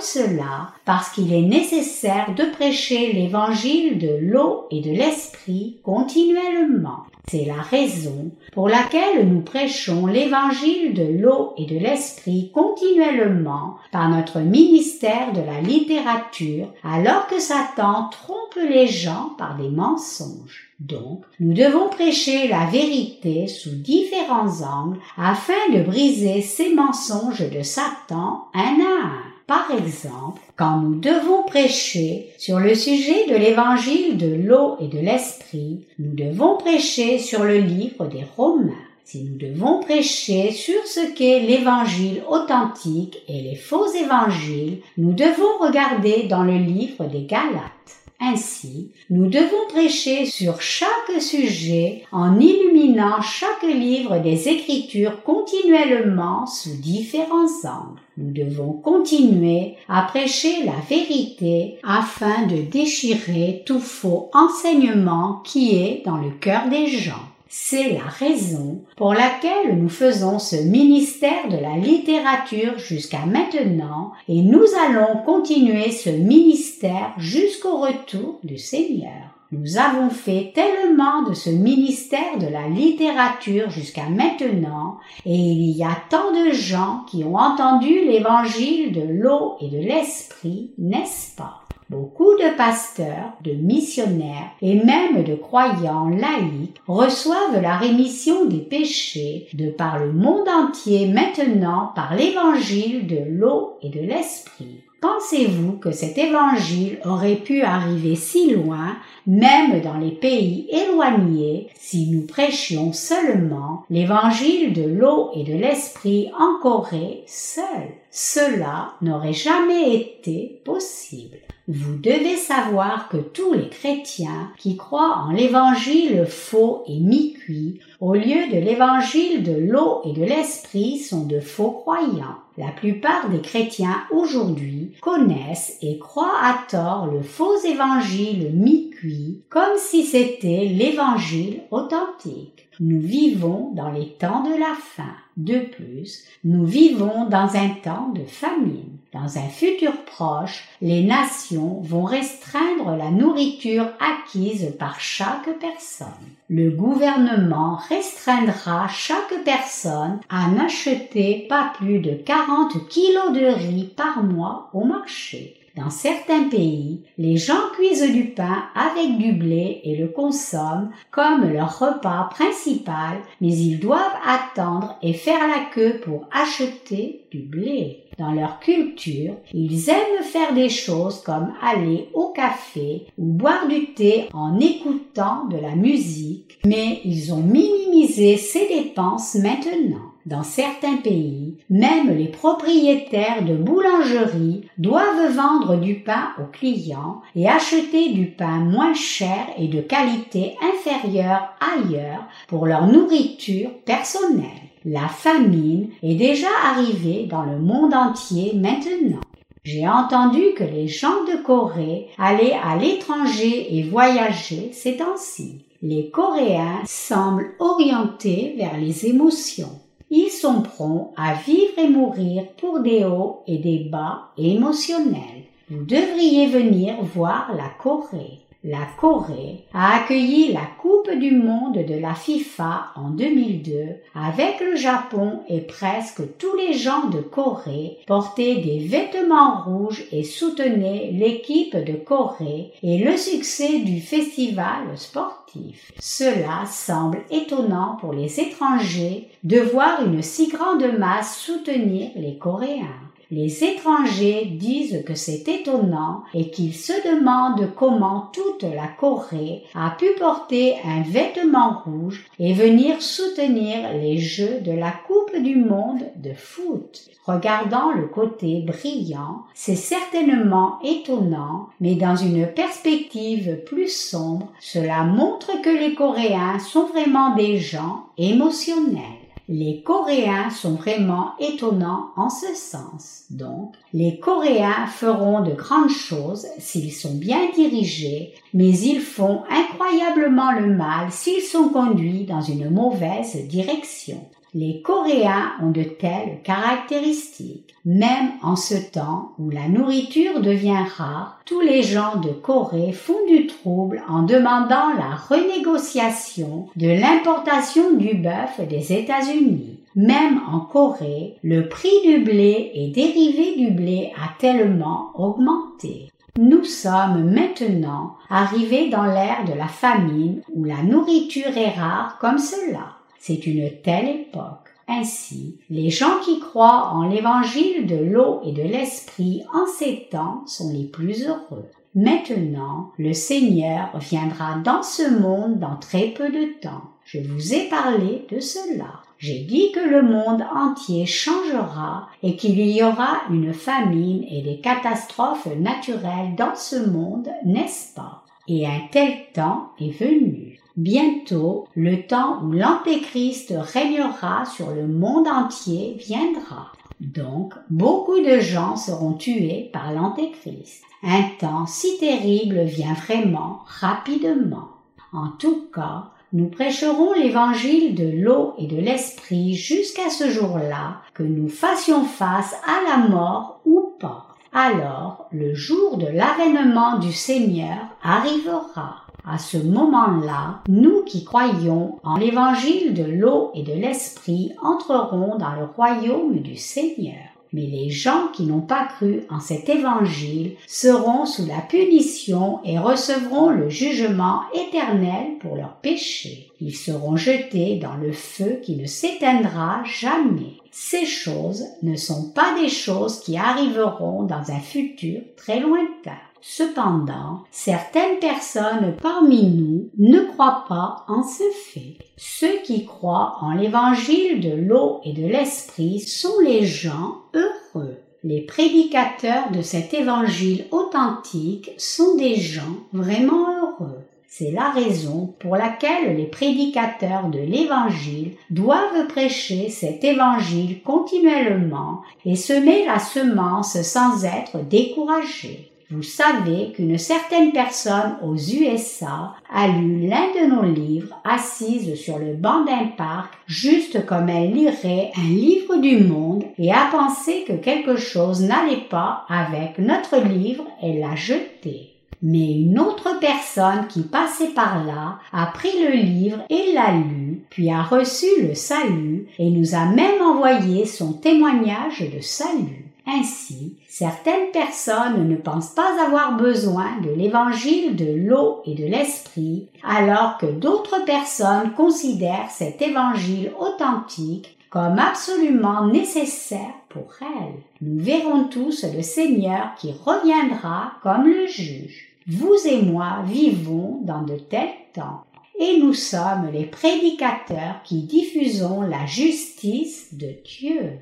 cela parce qu'il est nécessaire de prêcher l'évangile de l'eau et de l'esprit continuellement. C'est la raison pour laquelle nous prêchons l'évangile de l'eau et de l'esprit continuellement par notre ministère de la littérature alors que Satan trompe les gens par des mensonges. Donc, nous devons prêcher la vérité sous différents angles afin de briser ces mensonges de Satan un à un. Par exemple, quand nous devons prêcher sur le sujet de l'évangile de l'eau et de l'esprit, nous devons prêcher sur le livre des Romains. Si nous devons prêcher sur ce qu'est l'évangile authentique et les faux évangiles, nous devons regarder dans le livre des Galates. Ainsi, nous devons prêcher sur chaque sujet en illuminant chaque livre des Écritures continuellement sous différents angles. Nous devons continuer à prêcher la vérité afin de déchirer tout faux enseignement qui est dans le cœur des gens. C'est la raison pour laquelle nous faisons ce ministère de la littérature jusqu'à maintenant et nous allons continuer ce ministère jusqu'au retour du Seigneur. Nous avons fait tellement de ce ministère de la littérature jusqu'à maintenant, et il y a tant de gens qui ont entendu l'évangile de l'eau et de l'esprit, n'est-ce pas? Beaucoup de pasteurs, de missionnaires et même de croyants laïcs reçoivent la rémission des péchés de par le monde entier maintenant par l'évangile de l'eau et de l'esprit. Pensez-vous que cet évangile aurait pu arriver si loin, même dans les pays éloignés, si nous prêchions seulement l'évangile de l'eau et de l'esprit en Corée seul? Cela n'aurait jamais été possible. Vous devez savoir que tous les chrétiens qui croient en l'évangile faux et mi-cuit, au lieu de l'évangile de l'eau et de l'esprit, sont de faux croyants. La plupart des chrétiens aujourd'hui connaissent et croient à tort le faux évangile mi-cuit comme si c'était l'évangile authentique. Nous vivons dans les temps de la fin. De plus, nous vivons dans un temps de famine. Dans un futur proche, les nations vont restreindre la nourriture acquise par chaque personne. Le gouvernement restreindra chaque personne à n'acheter pas plus de 40 kilos de riz par mois au marché. Dans certains pays, les gens cuisent du pain avec du blé et le consomment comme leur repas principal, mais ils doivent attendre et faire la queue pour acheter du blé. Dans leur culture, ils aiment faire des choses comme aller au café ou boire du thé en écoutant de la musique, mais ils ont minimisé ces dépenses maintenant. Dans certains pays, même les propriétaires de boulangeries doivent vendre du pain aux clients et acheter du pain moins cher et de qualité inférieure ailleurs pour leur nourriture personnelle. La famine est déjà arrivée dans le monde entier maintenant. J'ai entendu que les gens de Corée allaient à l'étranger et voyager ces temps-ci. Les Coréens semblent orientés vers les émotions. Ils sont prompts à vivre et mourir pour des hauts et des bas émotionnels. Vous devriez venir voir la Corée. La Corée a accueilli la Coupe du Monde de la FIFA en 2002 avec le Japon et presque tous les gens de Corée portaient des vêtements rouges et soutenaient l'équipe de Corée et le succès du festival sportif. Cela semble étonnant pour les étrangers de voir une si grande masse soutenir les Coréens. Les étrangers disent que c'est étonnant et qu'ils se demandent comment toute la Corée a pu porter un vêtement rouge et venir soutenir les Jeux de la Coupe du Monde de foot. Regardant le côté brillant, c'est certainement étonnant, mais dans une perspective plus sombre, cela montre que les Coréens sont vraiment des gens émotionnels. Les Coréens sont vraiment étonnants en ce sens. Donc, les Coréens feront de grandes choses s'ils sont bien dirigés, mais ils font incroyablement le mal s'ils sont conduits dans une mauvaise direction. Les Coréens ont de telles caractéristiques. Même en ce temps où la nourriture devient rare, tous les gens de Corée font du trouble en demandant la renégociation de l'importation du bœuf des États-Unis. Même en Corée, le prix du blé et dérivé du blé a tellement augmenté. Nous sommes maintenant arrivés dans l'ère de la famine où la nourriture est rare comme cela. C'est une telle époque. Ainsi, les gens qui croient en l'évangile de l'eau et de l'esprit en ces temps sont les plus heureux. Maintenant, le Seigneur viendra dans ce monde dans très peu de temps. Je vous ai parlé de cela. J'ai dit que le monde entier changera et qu'il y aura une famine et des catastrophes naturelles dans ce monde, n'est-ce pas? Et un tel temps est venu. Bientôt, le temps où l'Antéchrist régnera sur le monde entier viendra. Donc, beaucoup de gens seront tués par l'Antéchrist. Un temps si terrible vient vraiment rapidement. En tout cas, nous prêcherons l'évangile de l'eau et de l'esprit jusqu'à ce jour-là, que nous fassions face à la mort ou pas. Alors le jour de l'avènement du Seigneur arrivera. À ce moment-là, nous qui croyons en l'évangile de l'eau et de l'esprit entrerons dans le royaume du Seigneur. Mais les gens qui n'ont pas cru en cet évangile seront sous la punition et recevront le jugement éternel pour leurs péchés. Ils seront jetés dans le feu qui ne s'éteindra jamais. Ces choses ne sont pas des choses qui arriveront dans un futur très lointain. Cependant, certaines personnes parmi nous ne croient pas en ce fait. Ceux qui croient en l'évangile de l'eau et de l'esprit sont les gens heureux. Les prédicateurs de cet évangile authentique sont des gens vraiment heureux. C'est la raison pour laquelle les prédicateurs de l'Évangile doivent prêcher cet Évangile continuellement et semer la semence sans être découragés. Vous savez qu'une certaine personne aux USA a lu l'un de nos livres assise sur le banc d'un parc juste comme elle lirait un livre du monde et a pensé que quelque chose n'allait pas avec notre livre et l'a jeté. Mais une autre personne qui passait par là a pris le livre et l'a lu, puis a reçu le salut et nous a même envoyé son témoignage de salut. Ainsi, certaines personnes ne pensent pas avoir besoin de l'évangile de l'eau et de l'esprit, alors que d'autres personnes considèrent cet évangile authentique comme absolument nécessaire pour elles. Nous verrons tous le Seigneur qui reviendra comme le juge. Vous et moi vivons dans de tels temps et nous sommes les prédicateurs qui diffusons la justice de Dieu.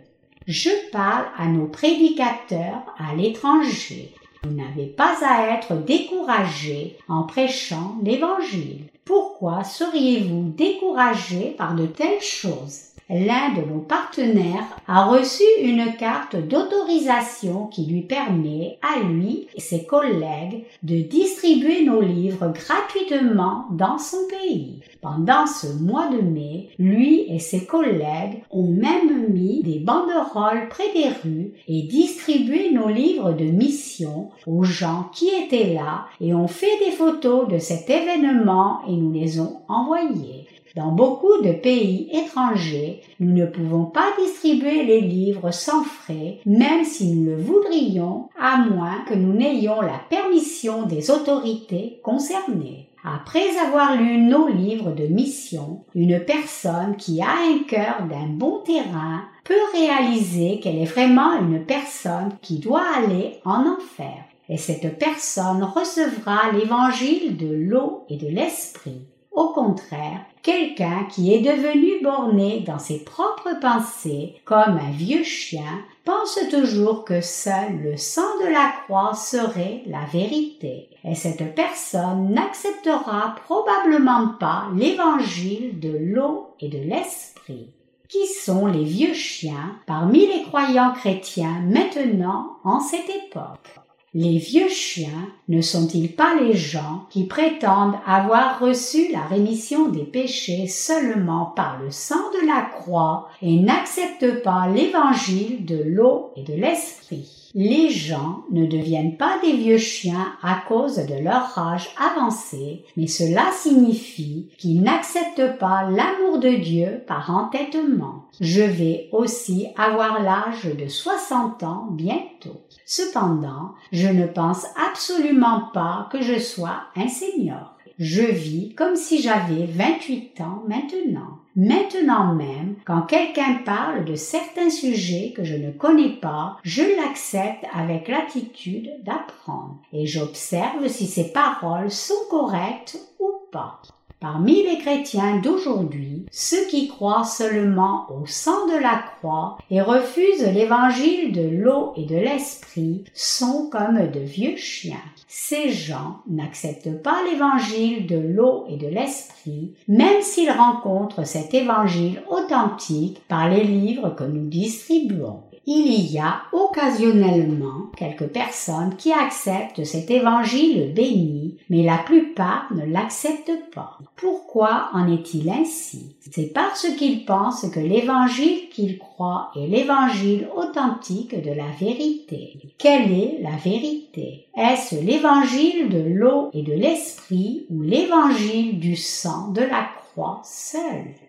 Je parle à nos prédicateurs à l'étranger. Vous n'avez pas à être découragés en prêchant l'Évangile. Pourquoi seriez-vous découragés par de telles choses? L'un de nos partenaires a reçu une carte d'autorisation qui lui permet, à lui et ses collègues, de distribuer nos livres gratuitement dans son pays. Pendant ce mois de mai, lui et ses collègues ont même mis des banderoles près des rues et distribué nos livres de mission aux gens qui étaient là et ont fait des photos de cet événement et nous les ont envoyés. Dans beaucoup de pays étrangers, nous ne pouvons pas distribuer les livres sans frais, même si nous le voudrions, à moins que nous n'ayons la permission des autorités concernées. Après avoir lu nos livres de mission, une personne qui a un cœur d'un bon terrain peut réaliser qu'elle est vraiment une personne qui doit aller en enfer. Et cette personne recevra l'évangile de l'eau et de l'esprit. Au contraire, quelqu'un qui est devenu borné dans ses propres pensées comme un vieux chien pense toujours que seul le sang de la croix serait la vérité. Et cette personne n'acceptera probablement pas l'évangile de l'eau et de l'esprit. Qui sont les vieux chiens parmi les croyants chrétiens maintenant en cette époque? Les vieux chiens ne sont-ils pas les gens qui prétendent avoir reçu la rémission des péchés seulement par le sang de la croix et n'acceptent pas l'évangile de l'eau et de l'esprit? Les gens ne deviennent pas des vieux chiens à cause de leur âge avancé, mais cela signifie qu'ils n'acceptent pas l'amour de Dieu par entêtement. Je vais aussi avoir l'âge de 60 ans bientôt. Cependant, je ne pense absolument pas que je sois un seigneur. Je vis comme si j'avais 28 ans maintenant. Maintenant même, quand quelqu'un parle de certains sujets que je ne connais pas, je l'accepte avec l'attitude d'apprendre et j'observe si ses paroles sont correctes ou pas. Parmi les chrétiens d'aujourd'hui, ceux qui croient seulement au sang de la croix et refusent l'évangile de l'eau et de l'esprit sont comme de vieux chiens. Ces gens n'acceptent pas l'évangile de l'eau et de l'esprit, même s'ils rencontrent cet évangile authentique par les livres que nous distribuons il y a occasionnellement quelques personnes qui acceptent cet évangile béni, mais la plupart ne l'acceptent pas. Pourquoi en est-il ainsi? C'est parce qu'ils pensent que l'évangile qu'ils croient est l'évangile authentique de la vérité. Quelle est la vérité? Est-ce l'évangile de l'eau et de l'esprit ou l'évangile du sang de la croix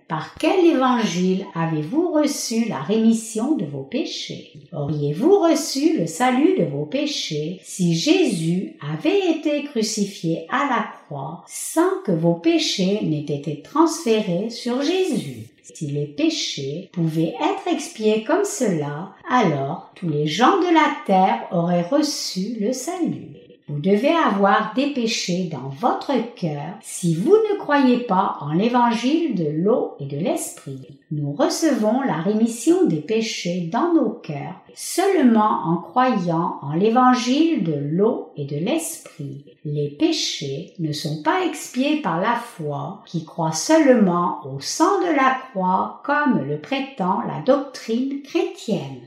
par quel évangile avez-vous reçu la rémission de vos péchés? Auriez-vous reçu le salut de vos péchés si Jésus avait été crucifié à la croix sans que vos péchés n'aient été transférés sur Jésus? Si les péchés pouvaient être expiés comme cela, alors tous les gens de la terre auraient reçu le salut. Vous devez avoir des péchés dans votre cœur si vous ne croyez pas en l'évangile de l'eau et de l'esprit. Nous recevons la rémission des péchés dans nos cœurs seulement en croyant en l'évangile de l'eau et de l'esprit. Les péchés ne sont pas expiés par la foi qui croit seulement au sang de la croix comme le prétend la doctrine chrétienne.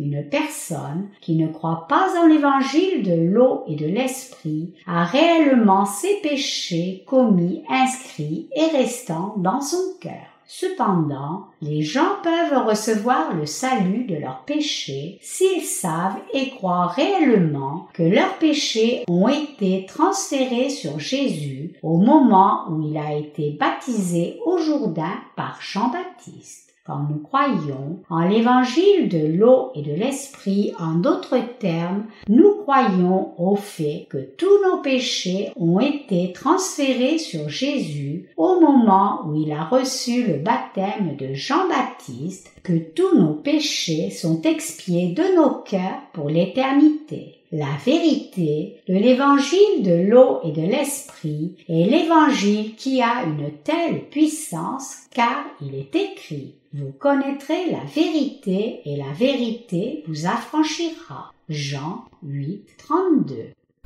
Une personne qui ne croit pas en l'évangile de l'eau et de l'esprit a réellement ses péchés commis, inscrits et restants dans son cœur. Cependant, les gens peuvent recevoir le salut de leurs péchés s'ils savent et croient réellement que leurs péchés ont été transférés sur Jésus au moment où il a été baptisé au Jourdain par Jean-Baptiste nous croyons en l'évangile de l'eau et de l'esprit, en d'autres termes, nous croyons au fait que tous nos péchés ont été transférés sur Jésus au moment où il a reçu le baptême de Jean-Baptiste, que tous nos péchés sont expiés de nos cœurs pour l'éternité. La vérité de l'évangile de l'eau et de l'esprit est l'évangile qui a une telle puissance car il est écrit vous connaîtrez la vérité et la vérité vous affranchira. Jean 8, 32.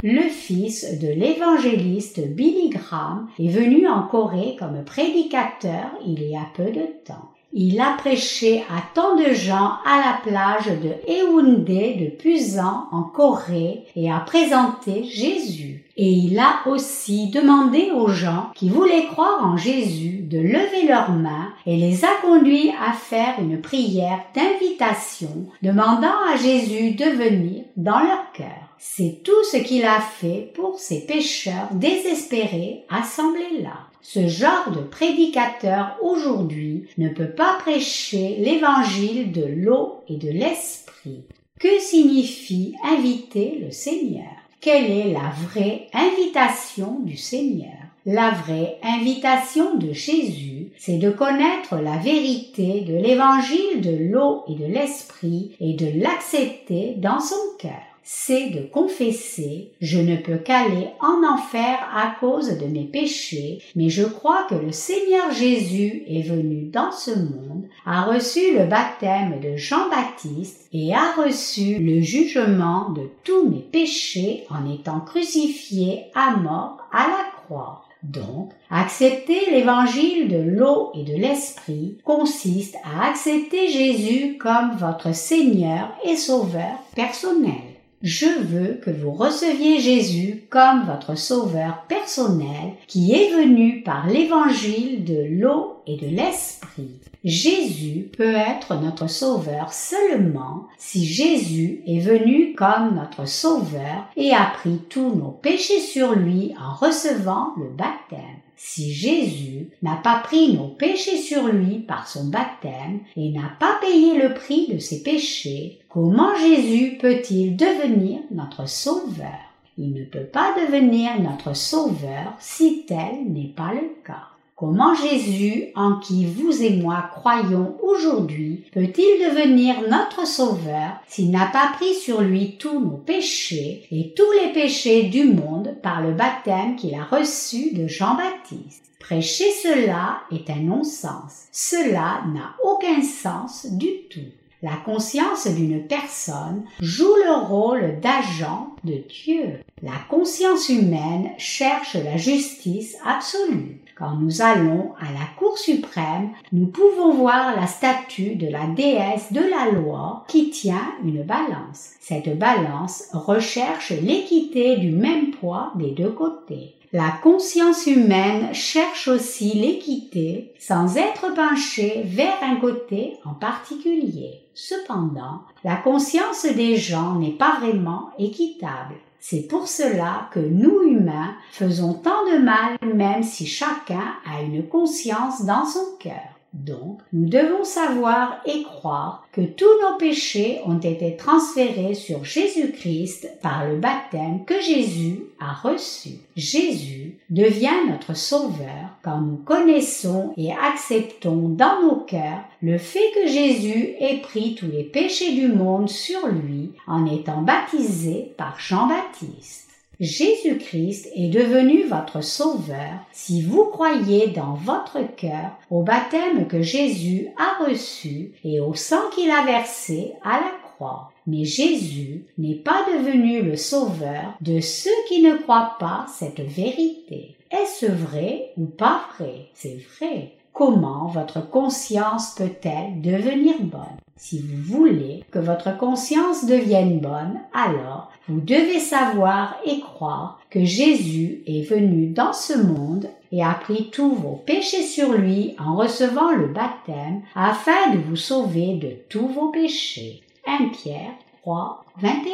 Le fils de l'évangéliste Billy Graham est venu en Corée comme prédicateur il y a peu de temps. Il a prêché à tant de gens à la plage de Haeundae de Pusan en Corée et a présenté Jésus. Et il a aussi demandé aux gens qui voulaient croire en Jésus de lever leurs mains et les a conduits à faire une prière d'invitation demandant à Jésus de venir dans leur cœur. C'est tout ce qu'il a fait pour ces pécheurs désespérés assemblés là. Ce genre de prédicateur aujourd'hui ne peut pas prêcher l'évangile de l'eau et de l'esprit. Que signifie inviter le Seigneur? Quelle est la vraie invitation du Seigneur? La vraie invitation de Jésus, c'est de connaître la vérité de l'évangile de l'eau et de l'esprit et de l'accepter dans son cœur c'est de confesser je ne peux qu'aller en enfer à cause de mes péchés, mais je crois que le Seigneur Jésus est venu dans ce monde, a reçu le baptême de Jean-Baptiste et a reçu le jugement de tous mes péchés en étant crucifié à mort à la croix. Donc, accepter l'évangile de l'eau et de l'esprit consiste à accepter Jésus comme votre Seigneur et Sauveur personnel. Je veux que vous receviez Jésus comme votre sauveur personnel qui est venu par l'évangile de l'eau et de l'esprit. Jésus peut être notre sauveur seulement si Jésus est venu comme notre sauveur et a pris tous nos péchés sur lui en recevant le baptême. Si Jésus n'a pas pris nos péchés sur lui par son baptême et n'a pas payé le prix de ses péchés, comment Jésus peut-il devenir notre sauveur? Il ne peut pas devenir notre sauveur si tel n'est pas le cas. Comment Jésus, en qui vous et moi croyons aujourd'hui, peut-il devenir notre Sauveur s'il n'a pas pris sur lui tous nos péchés et tous les péchés du monde par le baptême qu'il a reçu de Jean-Baptiste? Prêcher cela est un non-sens. Cela n'a aucun sens du tout. La conscience d'une personne joue le rôle d'agent de Dieu. La conscience humaine cherche la justice absolue. Quand nous allons à la Cour suprême, nous pouvons voir la statue de la déesse de la loi qui tient une balance. Cette balance recherche l'équité du même poids des deux côtés. La conscience humaine cherche aussi l'équité sans être penchée vers un côté en particulier. Cependant, la conscience des gens n'est pas vraiment équitable. C'est pour cela que nous humains faisons tant de mal même si chacun a une conscience dans son cœur. Donc, nous devons savoir et croire que tous nos péchés ont été transférés sur Jésus-Christ par le baptême que Jésus a reçu. Jésus devient notre Sauveur quand nous connaissons et acceptons dans nos cœurs le fait que Jésus ait pris tous les péchés du monde sur lui en étant baptisé par Jean-Baptiste. Jésus-Christ est devenu votre sauveur si vous croyez dans votre cœur au baptême que Jésus a reçu et au sang qu'il a versé à la croix. Mais Jésus n'est pas devenu le sauveur de ceux qui ne croient pas cette vérité. Est-ce vrai ou pas vrai? C'est vrai. Comment votre conscience peut-elle devenir bonne? Si vous voulez que votre conscience devienne bonne, alors vous devez savoir et croire que Jésus est venu dans ce monde et a pris tous vos péchés sur lui en recevant le baptême afin de vous sauver de tous vos péchés. 1 Pierre 3, 21.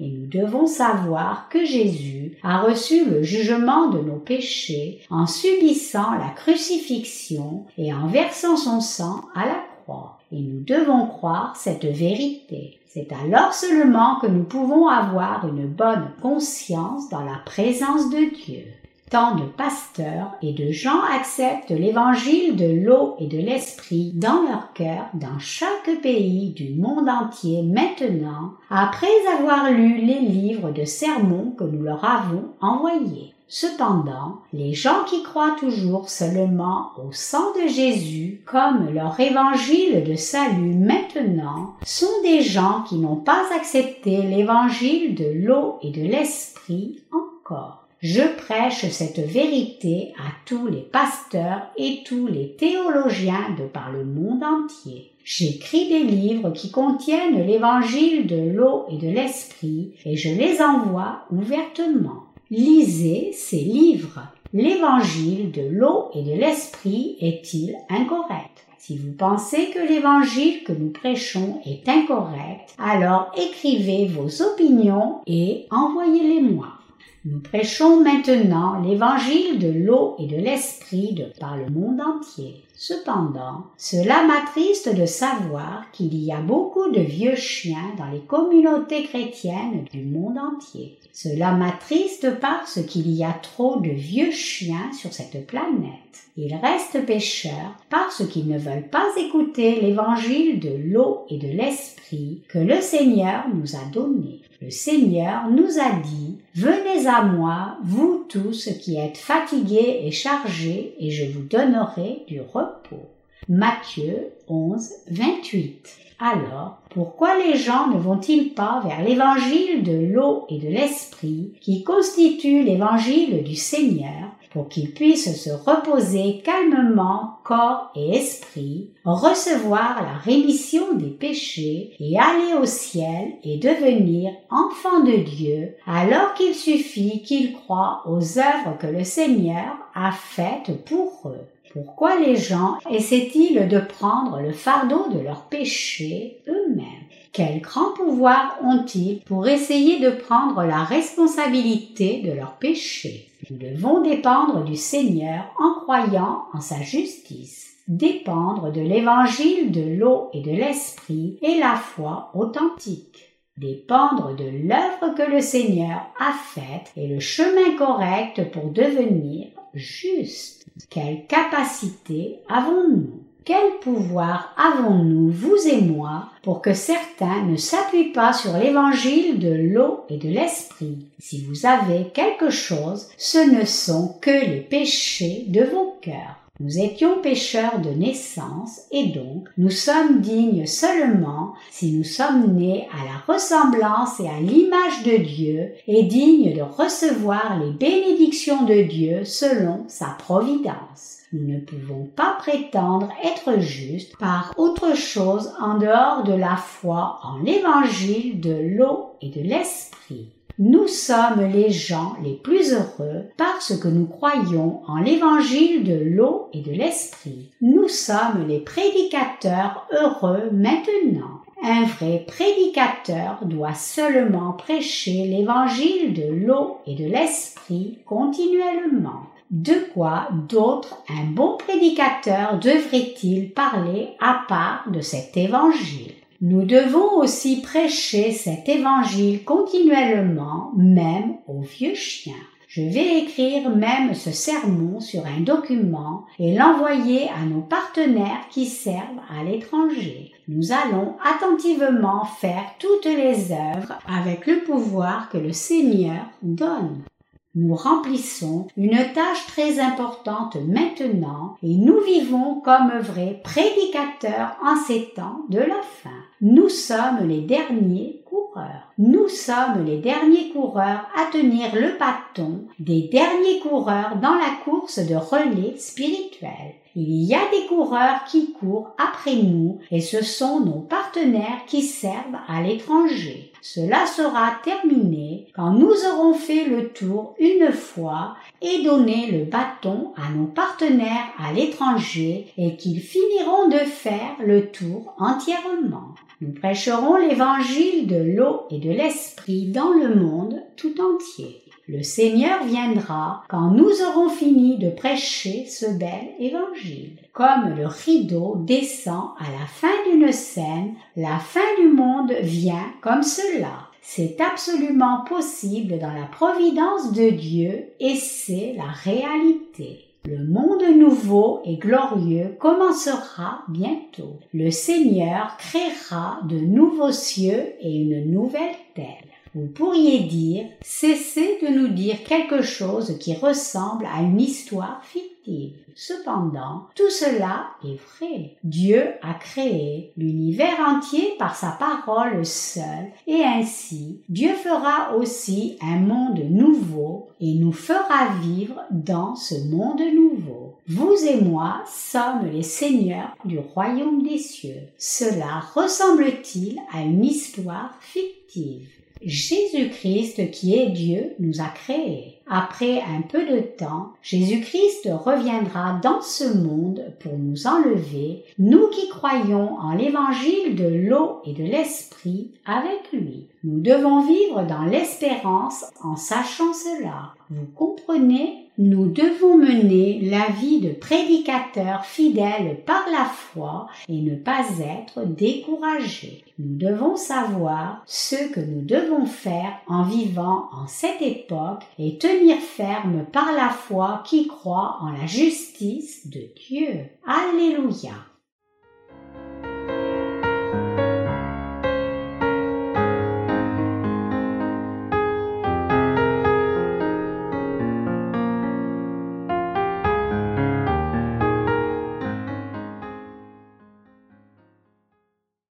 Et nous devons savoir que Jésus a reçu le jugement de nos péchés en subissant la crucifixion et en versant son sang à la croix. Et nous devons croire cette vérité. C'est alors seulement que nous pouvons avoir une bonne conscience dans la présence de Dieu. Tant de pasteurs et de gens acceptent l'évangile de l'eau et de l'esprit dans leur cœur dans chaque pays du monde entier maintenant, après avoir lu les livres de sermons que nous leur avons envoyés. Cependant, les gens qui croient toujours seulement au sang de Jésus comme leur évangile de salut maintenant sont des gens qui n'ont pas accepté l'évangile de l'eau et de l'esprit encore. Je prêche cette vérité à tous les pasteurs et tous les théologiens de par le monde entier. J'écris des livres qui contiennent l'évangile de l'eau et de l'esprit et je les envoie ouvertement. Lisez ces livres. L'évangile de l'eau et de l'esprit est-il incorrect? Si vous pensez que l'évangile que nous prêchons est incorrect, alors écrivez vos opinions et envoyez-les-moi. Nous prêchons maintenant l'évangile de l'eau et de l'esprit par le monde entier. Cependant, cela m'attriste de savoir qu'il y a beaucoup de vieux chiens dans les communautés chrétiennes du monde entier. Cela m'attriste parce qu'il y a trop de vieux chiens sur cette planète. Ils restent pécheurs parce qu'ils ne veulent pas écouter l'évangile de l'eau et de l'esprit que le Seigneur nous a donné. Le Seigneur nous a dit, Venez à moi, vous tous qui êtes fatigués et chargés, et je vous donnerai du repos. Matthieu 11, 28. Alors, pourquoi les gens ne vont-ils pas vers l'évangile de l'eau et de l'esprit qui constitue l'évangile du Seigneur pour qu'ils puissent se reposer calmement corps et esprit, recevoir la rémission des péchés et aller au ciel et devenir enfants de Dieu, alors qu'il suffit qu'ils croient aux œuvres que le Seigneur a faites pour eux. Pourquoi les gens essaient-ils de prendre le fardeau de leurs péchés eux-mêmes? Quel grand pouvoir ont-ils pour essayer de prendre la responsabilité de leurs péchés Nous devons dépendre du Seigneur en croyant en sa justice dépendre de l'évangile de l'eau et de l'esprit et la foi authentique, dépendre de l'œuvre que le Seigneur a faite et le chemin correct pour devenir juste. Quelle capacité avons-nous quel pouvoir avons-nous, vous et moi, pour que certains ne s'appuient pas sur l'évangile de l'eau et de l'esprit? Si vous avez quelque chose, ce ne sont que les péchés de vos cœurs. Nous étions pécheurs de naissance et donc nous sommes dignes seulement si nous sommes nés à la ressemblance et à l'image de Dieu et dignes de recevoir les bénédictions de Dieu selon sa providence. Nous ne pouvons pas prétendre être justes par autre chose en dehors de la foi en l'évangile de l'eau et de l'esprit. Nous sommes les gens les plus heureux parce que nous croyons en l'évangile de l'eau et de l'esprit. Nous sommes les prédicateurs heureux maintenant. Un vrai prédicateur doit seulement prêcher l'évangile de l'eau et de l'esprit continuellement. De quoi d'autre un bon prédicateur devrait-il parler à part de cet évangile? Nous devons aussi prêcher cet évangile continuellement, même aux vieux chiens. Je vais écrire même ce sermon sur un document et l'envoyer à nos partenaires qui servent à l'étranger. Nous allons attentivement faire toutes les œuvres avec le pouvoir que le Seigneur donne. Nous remplissons une tâche très importante maintenant et nous vivons comme vrais prédicateurs en ces temps de la fin. Nous sommes les derniers coureurs. Nous sommes les derniers coureurs à tenir le bâton des derniers coureurs dans la course de relais spirituel. Il y a des coureurs qui courent après nous et ce sont nos partenaires qui servent à l'étranger. Cela sera terminé quand nous aurons fait le tour une fois et donné le bâton à nos partenaires à l'étranger et qu'ils finiront de faire le tour entièrement. Nous prêcherons l'évangile de l'eau et de l'esprit dans le monde tout entier. Le Seigneur viendra quand nous aurons fini de prêcher ce bel évangile. Comme le rideau descend à la fin d'une scène, la fin du monde vient comme cela. C'est absolument possible dans la providence de Dieu et c'est la réalité. Le monde nouveau et glorieux commencera bientôt. Le Seigneur créera de nouveaux cieux et une nouvelle terre. Vous pourriez dire, cessez de nous dire quelque chose qui ressemble à une histoire fictive. Cependant, tout cela est vrai. Dieu a créé l'univers entier par sa parole seule, et ainsi Dieu fera aussi un monde nouveau et nous fera vivre dans ce monde nouveau. Vous et moi sommes les seigneurs du royaume des cieux. Cela ressemble-t-il à une histoire fictive? Jésus-Christ qui est Dieu nous a créés. Après un peu de temps, Jésus-Christ reviendra dans ce monde pour nous enlever, nous qui croyons en l'évangile de l'eau et de l'esprit avec lui. Nous devons vivre dans l'espérance en sachant cela. Vous comprenez nous devons mener la vie de prédicateurs fidèles par la foi et ne pas être découragés. Nous devons savoir ce que nous devons faire en vivant en cette époque et tenir ferme par la foi qui croit en la justice de Dieu. Alléluia.